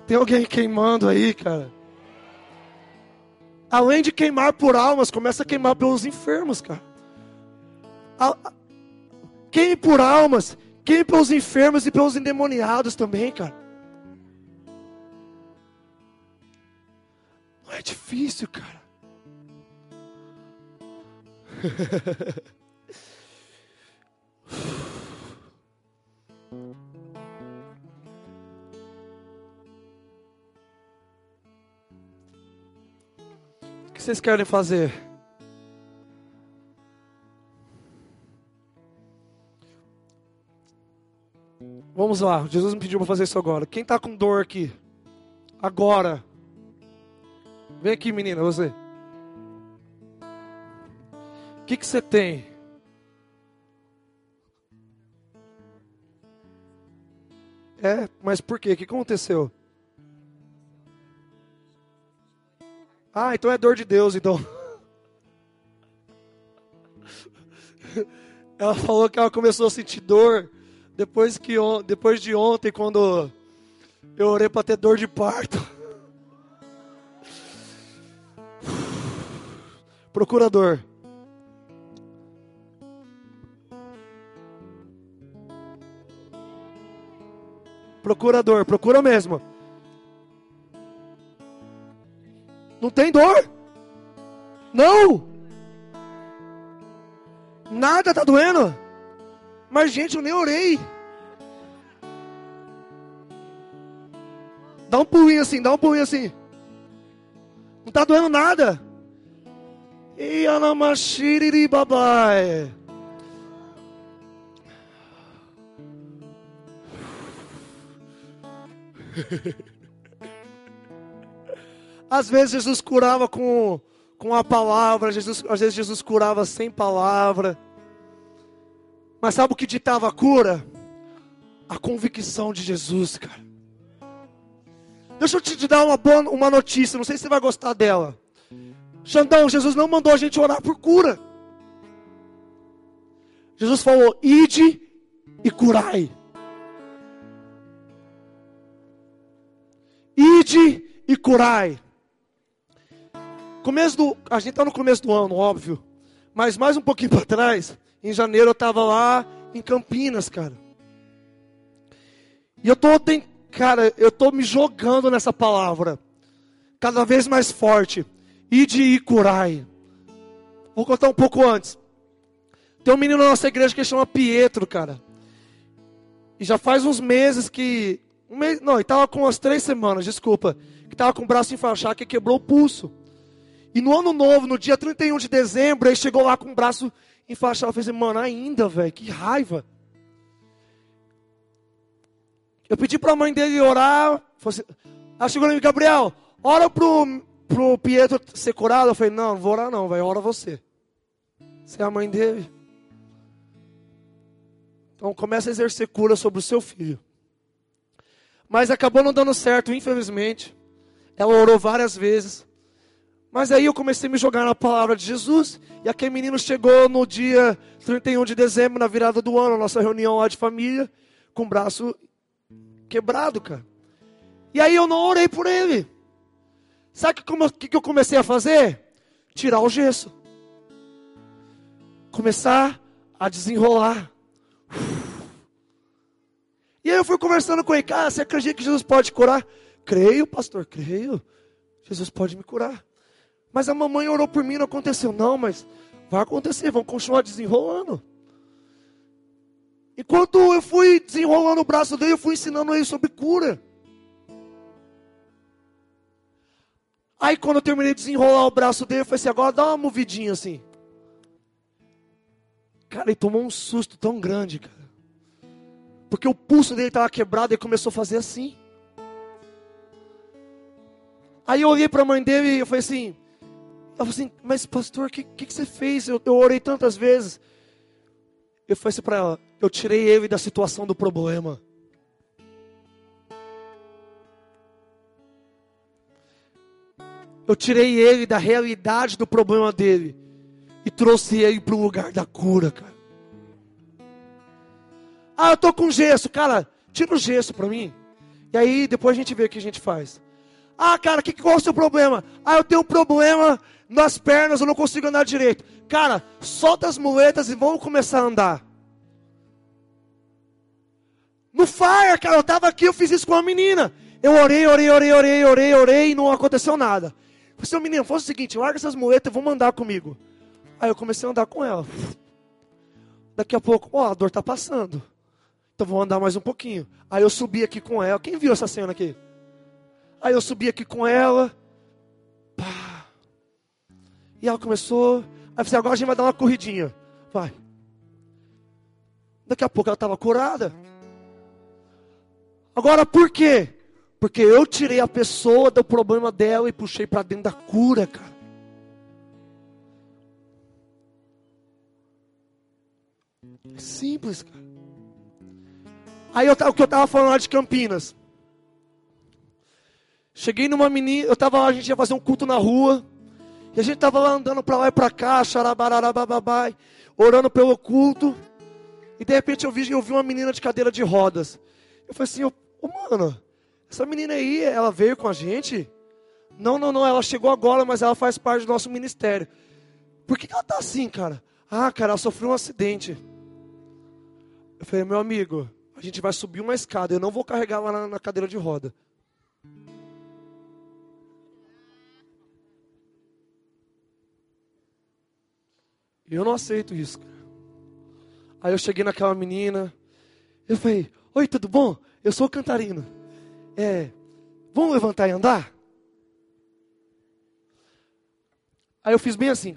Tem alguém queimando aí, cara? Além de queimar por almas, começa a queimar pelos enfermos, cara. Queime por almas, queime pelos enfermos e pelos endemoniados também, cara. Não é difícil, cara. <laughs> vocês querem fazer? Vamos lá, Jesus me pediu para fazer isso agora. Quem está com dor aqui? Agora. Vem aqui, menina, você. O que, que você tem? É, mas por quê? O que aconteceu? Ah, então é dor de Deus, então. <laughs> Ela falou que ela começou a sentir dor depois, que, depois de ontem, quando eu orei para ter dor de parto. <sighs> Procurador. Procurador, procura mesmo. Não tem dor? Não. Nada tá doendo? Mas gente, eu nem orei. Dá um pulinho assim, dá um pulinho assim. Não tá doendo nada. E anamashiriri babai. <laughs> Às vezes Jesus curava com, com a palavra, Jesus, às vezes Jesus curava sem palavra. Mas sabe o que ditava a cura? A convicção de Jesus, cara. Deixa eu te dar uma, boa, uma notícia, não sei se você vai gostar dela. Xandão, Jesus não mandou a gente orar por cura. Jesus falou: ide e curai. Ide e curai. Começo do, a gente está no começo do ano, óbvio. Mas mais um pouquinho para trás, em janeiro eu estava lá em Campinas, cara. E eu tô, tem, cara, eu tô me jogando nessa palavra. Cada vez mais forte. E curai. Vou contar um pouco antes. Tem um menino na nossa igreja que chama Pietro, cara. E já faz uns meses que Um mês, não, ele tava com umas três semanas, desculpa. Que tava com o braço enfaixado, que quebrou o pulso. E no ano novo, no dia 31 de dezembro, ele chegou lá com o braço enfaixado. Eu falei assim, mano, ainda, velho, que raiva. Eu pedi para a mãe dele orar. Assim, ela chegou em Gabriel, ora pro, pro Pietro ser curado. Eu falei, não, não vou orar não, vai, ora você. Você é a mãe dele. Então começa a exercer cura sobre o seu filho. Mas acabou não dando certo, infelizmente. Ela orou várias vezes. Mas aí eu comecei a me jogar na palavra de Jesus. E aquele menino chegou no dia 31 de dezembro, na virada do ano, nossa reunião lá de família, com o braço quebrado, cara. E aí eu não orei por ele. Sabe o que, que eu comecei a fazer? Tirar o gesso. Começar a desenrolar. E aí eu fui conversando com ele, cara, você acredita que Jesus pode curar? Creio, pastor, creio. Jesus pode me curar. Mas a mamãe orou por mim, não aconteceu. Não, mas vai acontecer, vamos continuar desenrolando. Enquanto eu fui desenrolando o braço dele, eu fui ensinando ele sobre cura. Aí quando eu terminei de desenrolar o braço dele, eu falei assim, agora dá uma movidinha assim. Cara, ele tomou um susto tão grande, cara. Porque o pulso dele estava quebrado e começou a fazer assim. Aí eu olhei para a mãe dele e eu falei assim, falei assim, mas pastor, o que, que, que, você fez? Eu, eu orei tantas vezes. Eu falei assim para ela, eu tirei ele da situação do problema. Eu tirei ele da realidade do problema dele e trouxe ele para o lugar da cura, cara. Ah, eu tô com gesso, cara. Tira o gesso para mim. E aí depois a gente vê o que a gente faz. Ah, cara, que, qual é o seu problema? Ah, eu tenho um problema nas pernas, eu não consigo andar direito. Cara, solta as muletas e vamos começar a andar. No fire, cara, eu estava aqui, eu fiz isso com uma menina. Eu orei, orei, orei, orei, orei, orei e não aconteceu nada. Falei, menino, fosse o seguinte, larga essas muletas e vamos andar comigo. Aí eu comecei a andar com ela. Daqui a pouco, ó, a dor tá passando. Então vou andar mais um pouquinho. Aí eu subi aqui com ela. Quem viu essa cena aqui? Aí eu subi aqui com ela. Pá. E ela começou. Aí eu falei, agora a gente vai dar uma corridinha. Vai. Daqui a pouco ela estava curada. Agora por quê? Porque eu tirei a pessoa do problema dela e puxei para dentro da cura, cara. É simples, cara. Aí eu, o que eu estava falando lá de Campinas. Cheguei numa menina, eu tava lá, a gente ia fazer um culto na rua. E a gente tava lá andando para lá e para cá, xarabararababai, orando pelo culto. E de repente eu vi, eu vi uma menina de cadeira de rodas. Eu falei assim, Ô, mano, essa menina aí, ela veio com a gente? Não, não, não, ela chegou agora, mas ela faz parte do nosso ministério. Por que ela tá assim, cara? Ah, cara, ela sofreu um acidente. Eu falei, meu amigo, a gente vai subir uma escada, eu não vou carregar ela na, na cadeira de roda. Eu não aceito isso. Aí eu cheguei naquela menina, eu falei, oi, tudo bom? Eu sou cantarino. É, vamos levantar e andar? Aí eu fiz bem assim.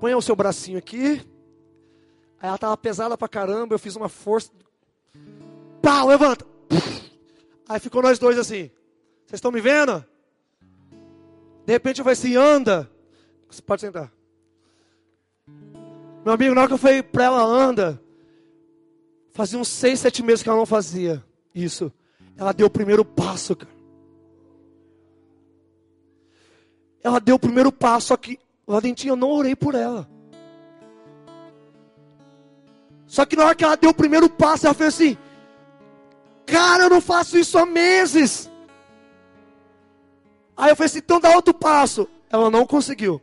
Põe o seu bracinho aqui. Aí ela tava pesada pra caramba, eu fiz uma força. Pá, levanta. Aí ficou nós dois assim. Vocês estão me vendo? De repente eu falei assim, anda. Você pode sentar. Meu amigo, na hora que eu falei pra ela, anda. Fazia uns seis, sete meses que ela não fazia isso. Ela deu o primeiro passo, cara. Ela deu o primeiro passo, só que lá dentro eu não orei por ela. Só que na hora que ela deu o primeiro passo, ela fez assim: Cara, eu não faço isso há meses. Aí eu falei assim: então dá outro passo. Ela não conseguiu.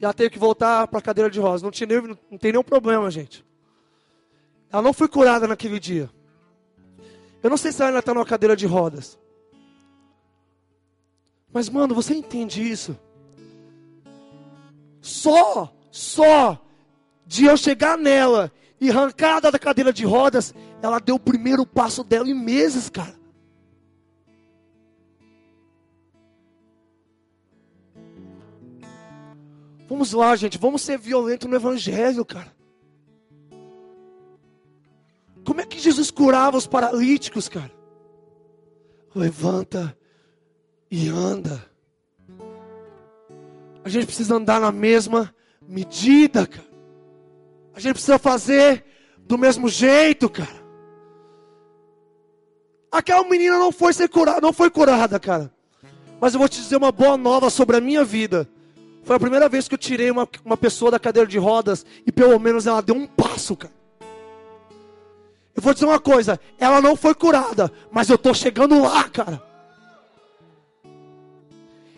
E ela teve que voltar para a cadeira de rosa. Não, tinha nem, não tem nenhum problema, gente. Ela não foi curada naquele dia. Eu não sei se ela ainda está numa cadeira de rodas. Mas, mano, você entende isso? Só, só de eu chegar nela e arrancada da cadeira de rodas, ela deu o primeiro passo dela em meses, cara. Vamos lá, gente, vamos ser violentos no Evangelho, cara. Como é que Jesus curava os paralíticos, cara? Levanta e anda. A gente precisa andar na mesma medida, cara. A gente precisa fazer do mesmo jeito, cara. Aquela menina não foi ser curada, não foi curada, cara. Mas eu vou te dizer uma boa nova sobre a minha vida. Foi a primeira vez que eu tirei uma, uma pessoa da cadeira de rodas e pelo menos ela deu um passo, cara. Eu vou dizer uma coisa, ela não foi curada, mas eu estou chegando lá, cara.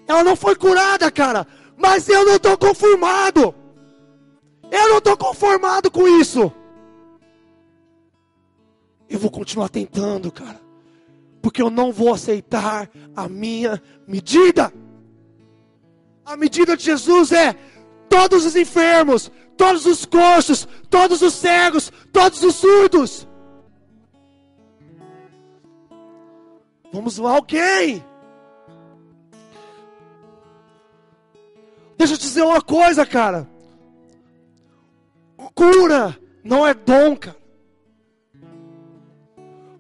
Ela não foi curada, cara, mas eu não estou conformado. Eu não estou conformado com isso. Eu vou continuar tentando, cara. Porque eu não vou aceitar a minha medida. A medida de Jesus é todos os enfermos, todos os coxos, todos os cegos, todos os surdos. Vamos lá, alguém. Deixa eu te dizer uma coisa, cara. Cura não é dom, cara.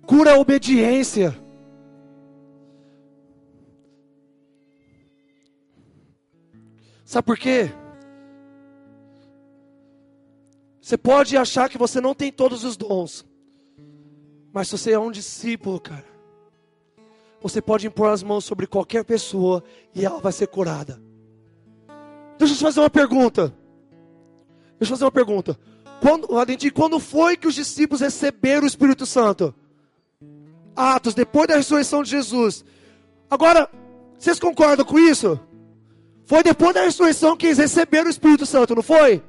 Cura é obediência. Sabe por quê? Você pode achar que você não tem todos os dons. Mas se você é um discípulo, cara, você pode impor as mãos sobre qualquer pessoa e ela vai ser curada. Deixa eu te fazer uma pergunta. Deixa eu fazer uma pergunta. Quando, Adentir, quando foi que os discípulos receberam o Espírito Santo? Atos, depois da ressurreição de Jesus. Agora, vocês concordam com isso? Foi depois da ressurreição que eles receberam o Espírito Santo, não foi?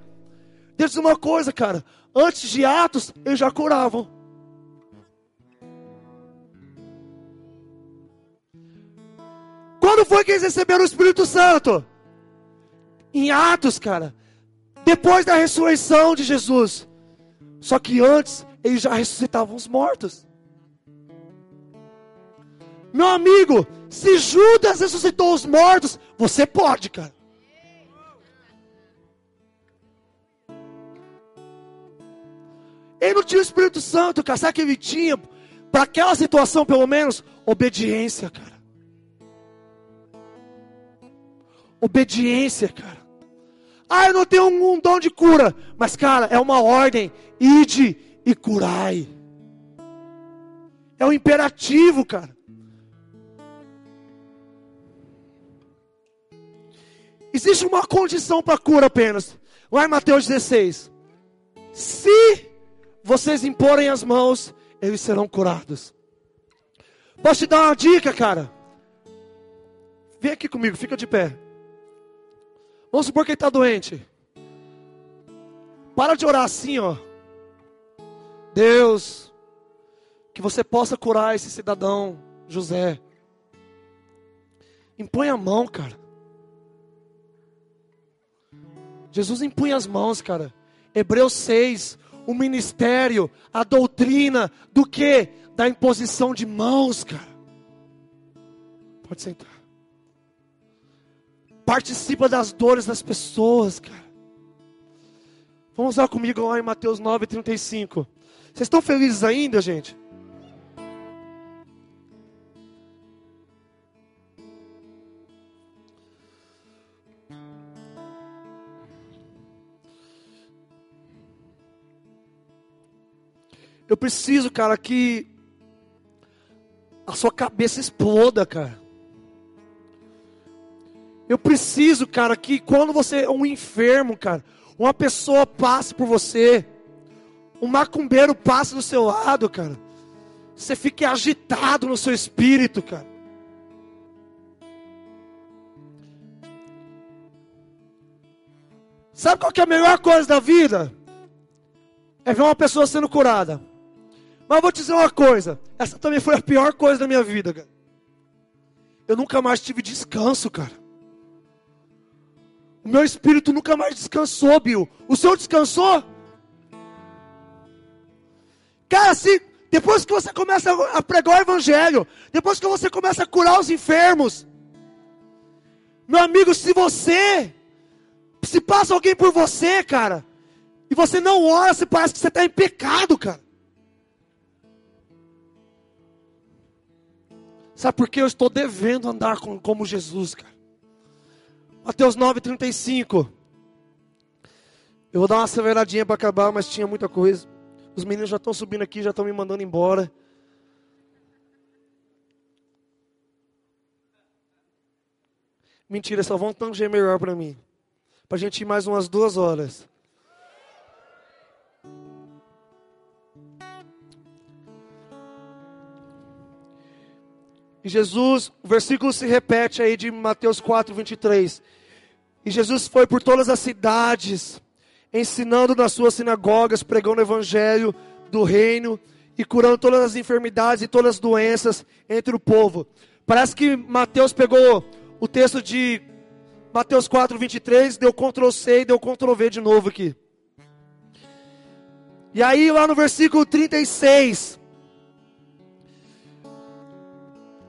Deixa eu dizer uma coisa, cara. Antes de Atos, eles já curavam. Quando foi que eles receberam o Espírito Santo? Em Atos, cara. Depois da ressurreição de Jesus. Só que antes, eles já ressuscitavam os mortos. Meu amigo, se Judas ressuscitou os mortos, você pode, cara. Ele não tinha o Espírito Santo, cara. Sabe que ele tinha? Para aquela situação, pelo menos, obediência, cara. Obediência, cara. Ah, eu não tenho um, um dom de cura. Mas, cara, é uma ordem. Ide e curai. É um imperativo, cara. Existe uma condição para cura apenas. Lá em Mateus 16. Se vocês imporem as mãos, eles serão curados. Posso te dar uma dica, cara? Vem aqui comigo, fica de pé. Vamos supor que ele está doente. Para de orar assim, ó. Deus, que você possa curar esse cidadão, José. Impõe a mão, cara. Jesus impunha as mãos, cara. Hebreus 6, o ministério, a doutrina do que? Da imposição de mãos, cara. Pode sentar participa das dores das pessoas, cara. Vamos lá comigo lá em Mateus 9, 35. Vocês estão felizes ainda, gente? Eu preciso, cara, que a sua cabeça exploda, cara. Eu preciso, cara, que quando você é um enfermo, cara, uma pessoa passe por você, um macumbeiro passe do seu lado, cara, você fique agitado no seu espírito, cara. Sabe qual que é a melhor coisa da vida? É ver uma pessoa sendo curada. Mas vou te dizer uma coisa: essa também foi a pior coisa da minha vida, cara. Eu nunca mais tive descanso, cara. O meu espírito nunca mais descansou, Bill. O seu descansou? Cara, se depois que você começa a pregar o evangelho, depois que você começa a curar os enfermos, meu amigo, se você Se passa alguém por você, cara, e você não ora, se parece que você está em pecado, cara. Sabe por que eu estou devendo andar com, como Jesus, cara? Mateus 9,35. Eu vou dar uma aceleradinha para acabar, mas tinha muita coisa. Os meninos já estão subindo aqui, já estão me mandando embora. Mentira, só vão tanger melhor para mim. Para a gente ir mais umas duas horas. E Jesus, o versículo se repete aí de Mateus 4, 23. E Jesus foi por todas as cidades, ensinando nas suas sinagogas, pregando o evangelho do reino e curando todas as enfermidades e todas as doenças entre o povo. Parece que Mateus pegou o texto de Mateus 4, 23, deu Ctrl C e deu Ctrl V de novo aqui. E aí, lá no versículo 36,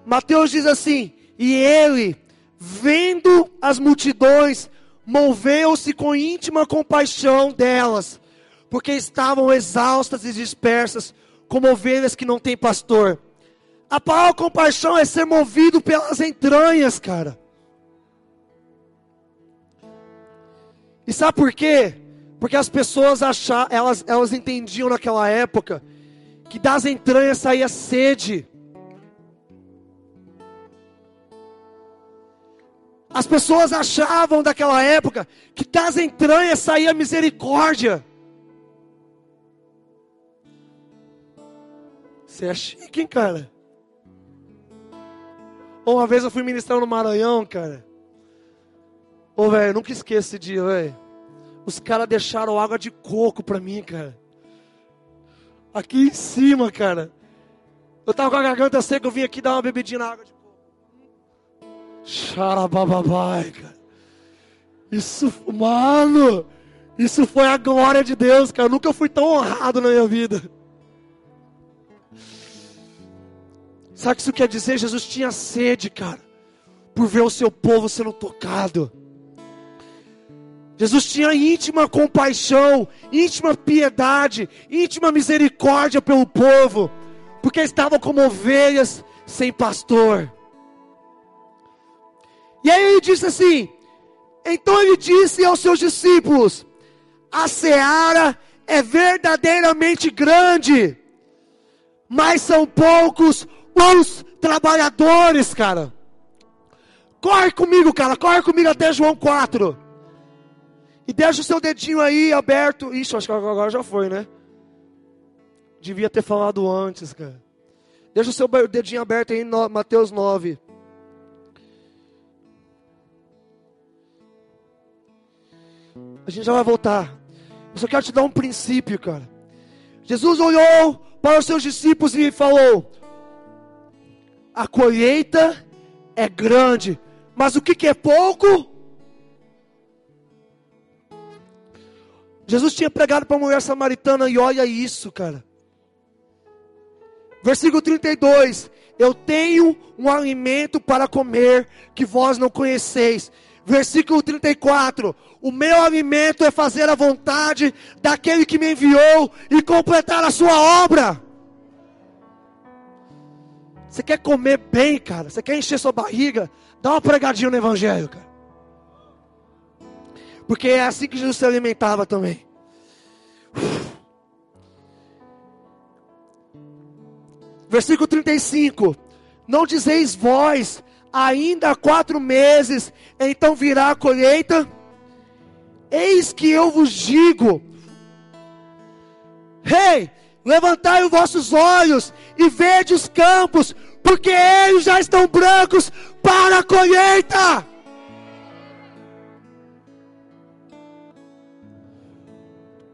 Mateus diz assim: E ele, vendo as multidões, moveu-se com íntima compaixão delas, porque estavam exaustas e dispersas, como ovelhas que não têm pastor. A palavra compaixão é ser movido pelas entranhas, cara. E sabe por quê? Porque as pessoas achar, elas, elas entendiam naquela época que das entranhas saía sede. As pessoas achavam daquela época que das entranhas saía misericórdia. Você é chique, hein, cara? Uma vez eu fui ministrar no Maranhão, cara. Ô, velho, nunca esqueço esse dia, velho. Os caras deixaram água de coco pra mim, cara. Aqui em cima, cara. Eu tava com a garganta seca, eu vim aqui dar uma bebidinha na água de Xarabababai, cara. Isso, mano, isso foi a glória de Deus, cara. Eu nunca fui tão honrado na minha vida. Sabe o que isso quer dizer? Jesus tinha sede, cara, por ver o seu povo sendo tocado. Jesus tinha íntima compaixão, íntima piedade, íntima misericórdia pelo povo, porque estavam como ovelhas sem pastor. E aí ele disse assim: então ele disse aos seus discípulos: a seara é verdadeiramente grande, mas são poucos os trabalhadores, cara. Corre comigo, cara, corre comigo até João 4. E deixa o seu dedinho aí aberto. Ixi, acho que agora já foi, né? Devia ter falado antes, cara. Deixa o seu dedinho aberto aí em Mateus 9. A gente já vai voltar. Eu só quero te dar um princípio, cara. Jesus olhou para os seus discípulos e falou: A colheita é grande, mas o que, que é pouco? Jesus tinha pregado para a mulher samaritana e olha isso, cara. Versículo 32: Eu tenho um alimento para comer que vós não conheceis. Versículo 34: O meu alimento é fazer a vontade daquele que me enviou e completar a sua obra. Você quer comer bem, cara? Você quer encher sua barriga? Dá uma pregadinha no Evangelho, cara. Porque é assim que Jesus se alimentava também. Versículo 35: Não dizeis vós ainda há quatro meses, então virá a colheita. Eis que eu vos digo: Rei, hey, levantai os vossos olhos e vede os campos, porque eles já estão brancos para a colheita.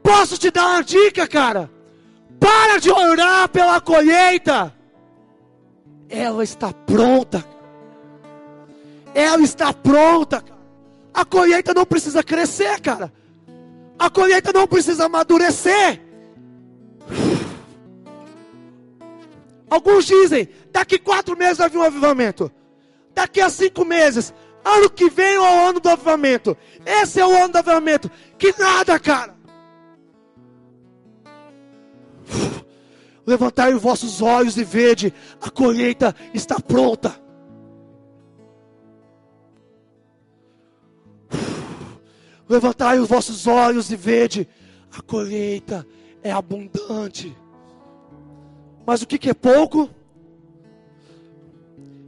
Posso te dar uma dica, cara? Para de orar pela colheita. Ela está pronta ela está pronta. A colheita não precisa crescer, cara. A colheita não precisa amadurecer. Alguns dizem, daqui quatro meses vai vir um avivamento. Daqui a cinco meses Ano que vem é o ano do avivamento. Esse é o ano do avivamento. Que nada, cara. Levantai os vossos olhos e vede, a colheita está pronta. Levantai os vossos olhos e vede, a colheita é abundante. Mas o que, que é pouco?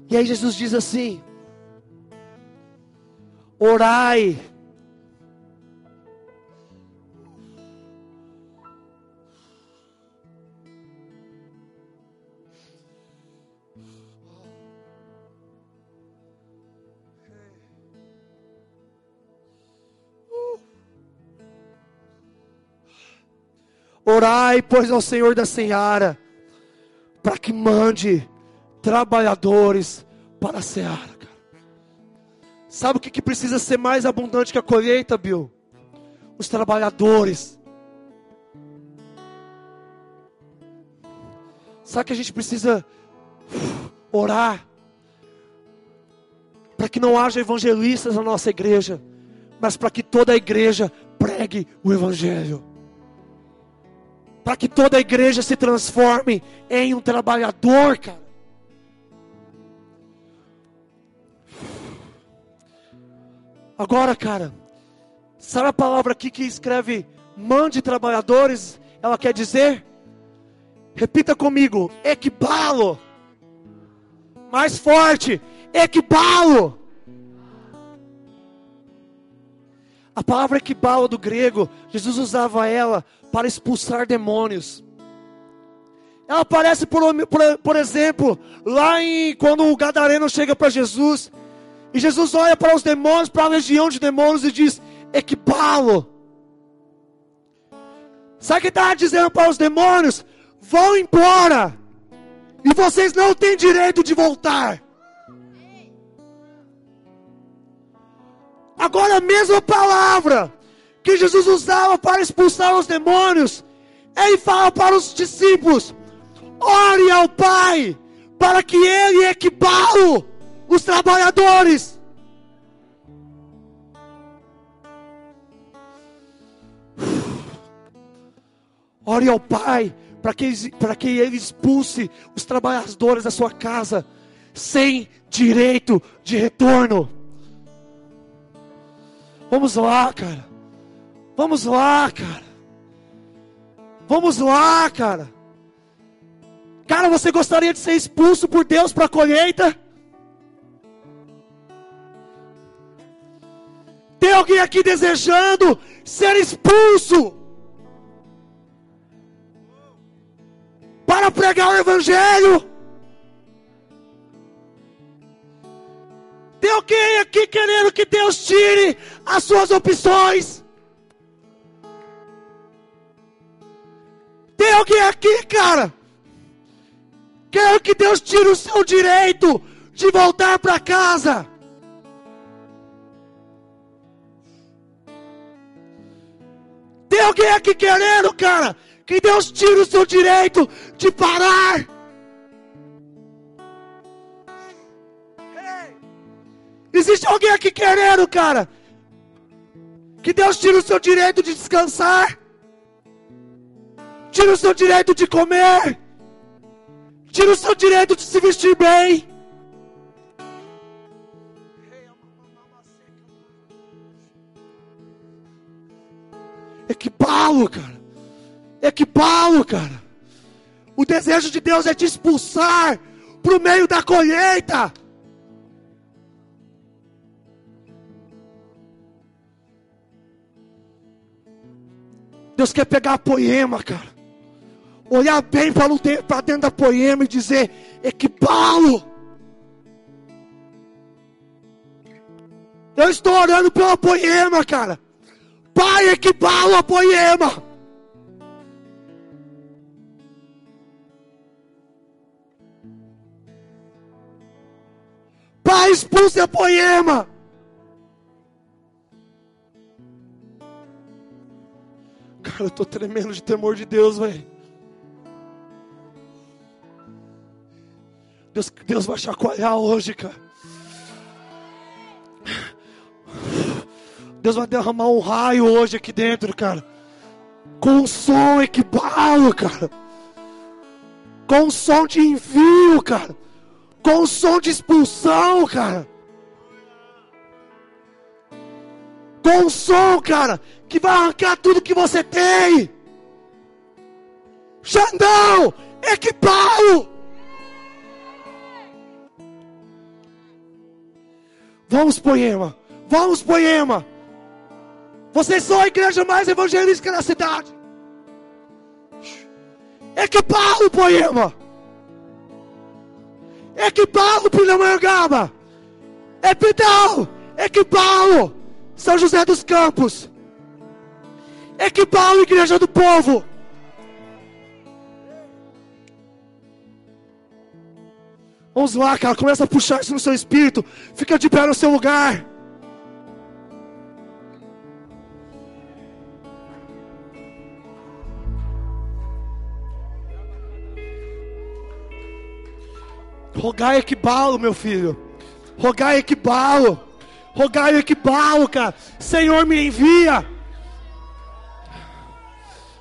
E aí Jesus diz assim: orai Orai, pois, ao Senhor da Seara, para que mande trabalhadores para a seara. Cara. Sabe o que, que precisa ser mais abundante que a colheita, Bill? Os trabalhadores. Sabe que a gente precisa orar para que não haja evangelistas na nossa igreja, mas para que toda a igreja pregue o evangelho para que toda a igreja se transforme em um trabalhador, cara. Agora, cara, sabe a palavra aqui que escreve mande trabalhadores? Ela quer dizer, repita comigo, equibalo. Mais forte, equibalo. A palavra equibalo do grego, Jesus usava ela para expulsar demônios. Ela aparece, por, por, por exemplo, lá em quando o gadareno chega para Jesus, e Jesus olha para os demônios, para a legião de demônios, e diz: equipá-lo. Sabe o que está dizendo para os demônios? Vão embora, e vocês não têm direito de voltar. Agora a mesma palavra que Jesus usava para expulsar os demônios, ele fala para os discípulos: ore ao Pai, para que Ele equipare os trabalhadores. Ore ao Pai, para que, para que Ele expulse os trabalhadores da sua casa, sem direito de retorno. Vamos lá, cara. Vamos lá, cara. Vamos lá, cara. Cara, você gostaria de ser expulso por Deus para a colheita? Tem alguém aqui desejando ser expulso para pregar o Evangelho? Tem alguém aqui querendo que Deus tire as suas opções? Tem alguém aqui, cara? Quero que Deus tire o seu direito de voltar para casa. Tem alguém aqui querendo, cara, que Deus tire o seu direito de parar. Existe alguém aqui querendo, cara, que Deus tire o seu direito de descansar. Tira o seu direito de comer. Tira o seu direito de se vestir bem. Equipá-lo, cara. Equipá-lo, cara. O desejo de Deus é te expulsar para o meio da colheita. Deus quer pegar a poema, cara olhar bem para dentro da poema e dizer: equipá-lo. Eu estou orando pela poema, cara. Pai, equipá-lo a poema. Pai, expulse a poema. Cara, eu tô tremendo de temor de Deus, velho. Deus, Deus vai chacoalhar hoje, cara. Deus vai derramar um raio hoje aqui dentro, cara. Com um som equipado, cara. Com um som de envio, cara. Com um som de expulsão, cara. Com um som, cara, que vai arrancar tudo que você tem. Xandão, equipado. Vamos, Poema. Vamos, Poema. Vocês são a igreja mais evangelística da cidade. Equipado, Poema. Equipado, Pindamonhangaba. Epidal. Equipado. São José dos Campos. Equipado, Igreja do Povo. Vamos lá, cara. Começa a puxar isso no seu espírito. Fica de pé no seu lugar. Rogai equibalo, meu filho. Rogai equibalo. Rogai equibalo, cara. Senhor, me envia.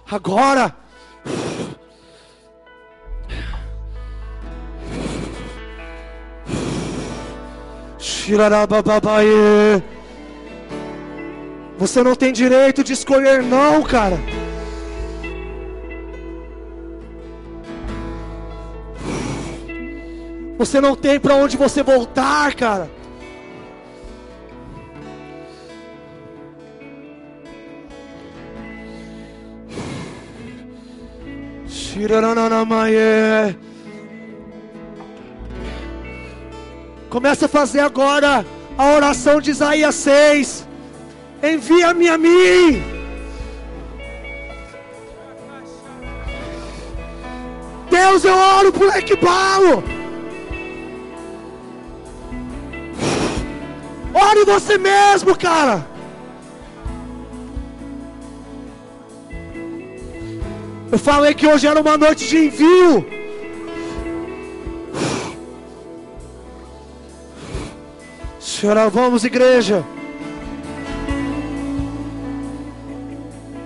Agora. Você não tem direito de escolher não, cara. Você não tem para onde você voltar, cara. Começa a fazer agora a oração de Isaías 6. Envia-me a mim. Deus, eu oro por Equibalo. Ore você mesmo, cara. Eu falei que hoje era uma noite de envio. Senhora, vamos, igreja.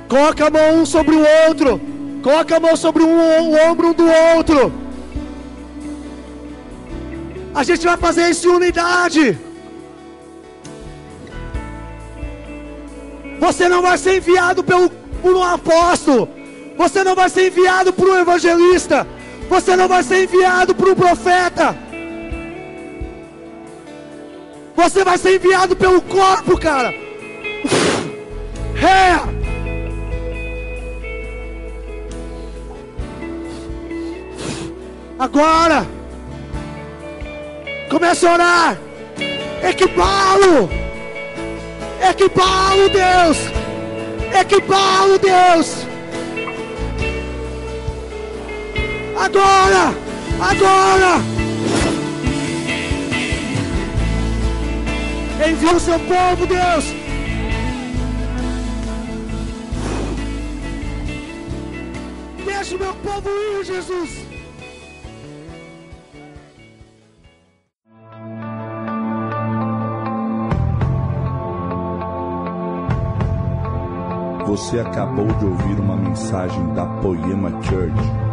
Coloca a mão um sobre o outro. Coloca a mão sobre um, o ombro um do outro. A gente vai fazer isso em unidade. Você não vai ser enviado pelo, por um apóstolo. Você não vai ser enviado por um evangelista. Você não vai ser enviado por um profeta. Você vai ser enviado pelo corpo, cara. É. Agora. Comece a orar. Equipá-lo. Equipá-lo, Deus. Equipá-lo, Deus. Agora, agora. Envia o seu povo, Deus. Deixa o meu povo ir, Jesus. Você acabou de ouvir uma mensagem da Poema Church.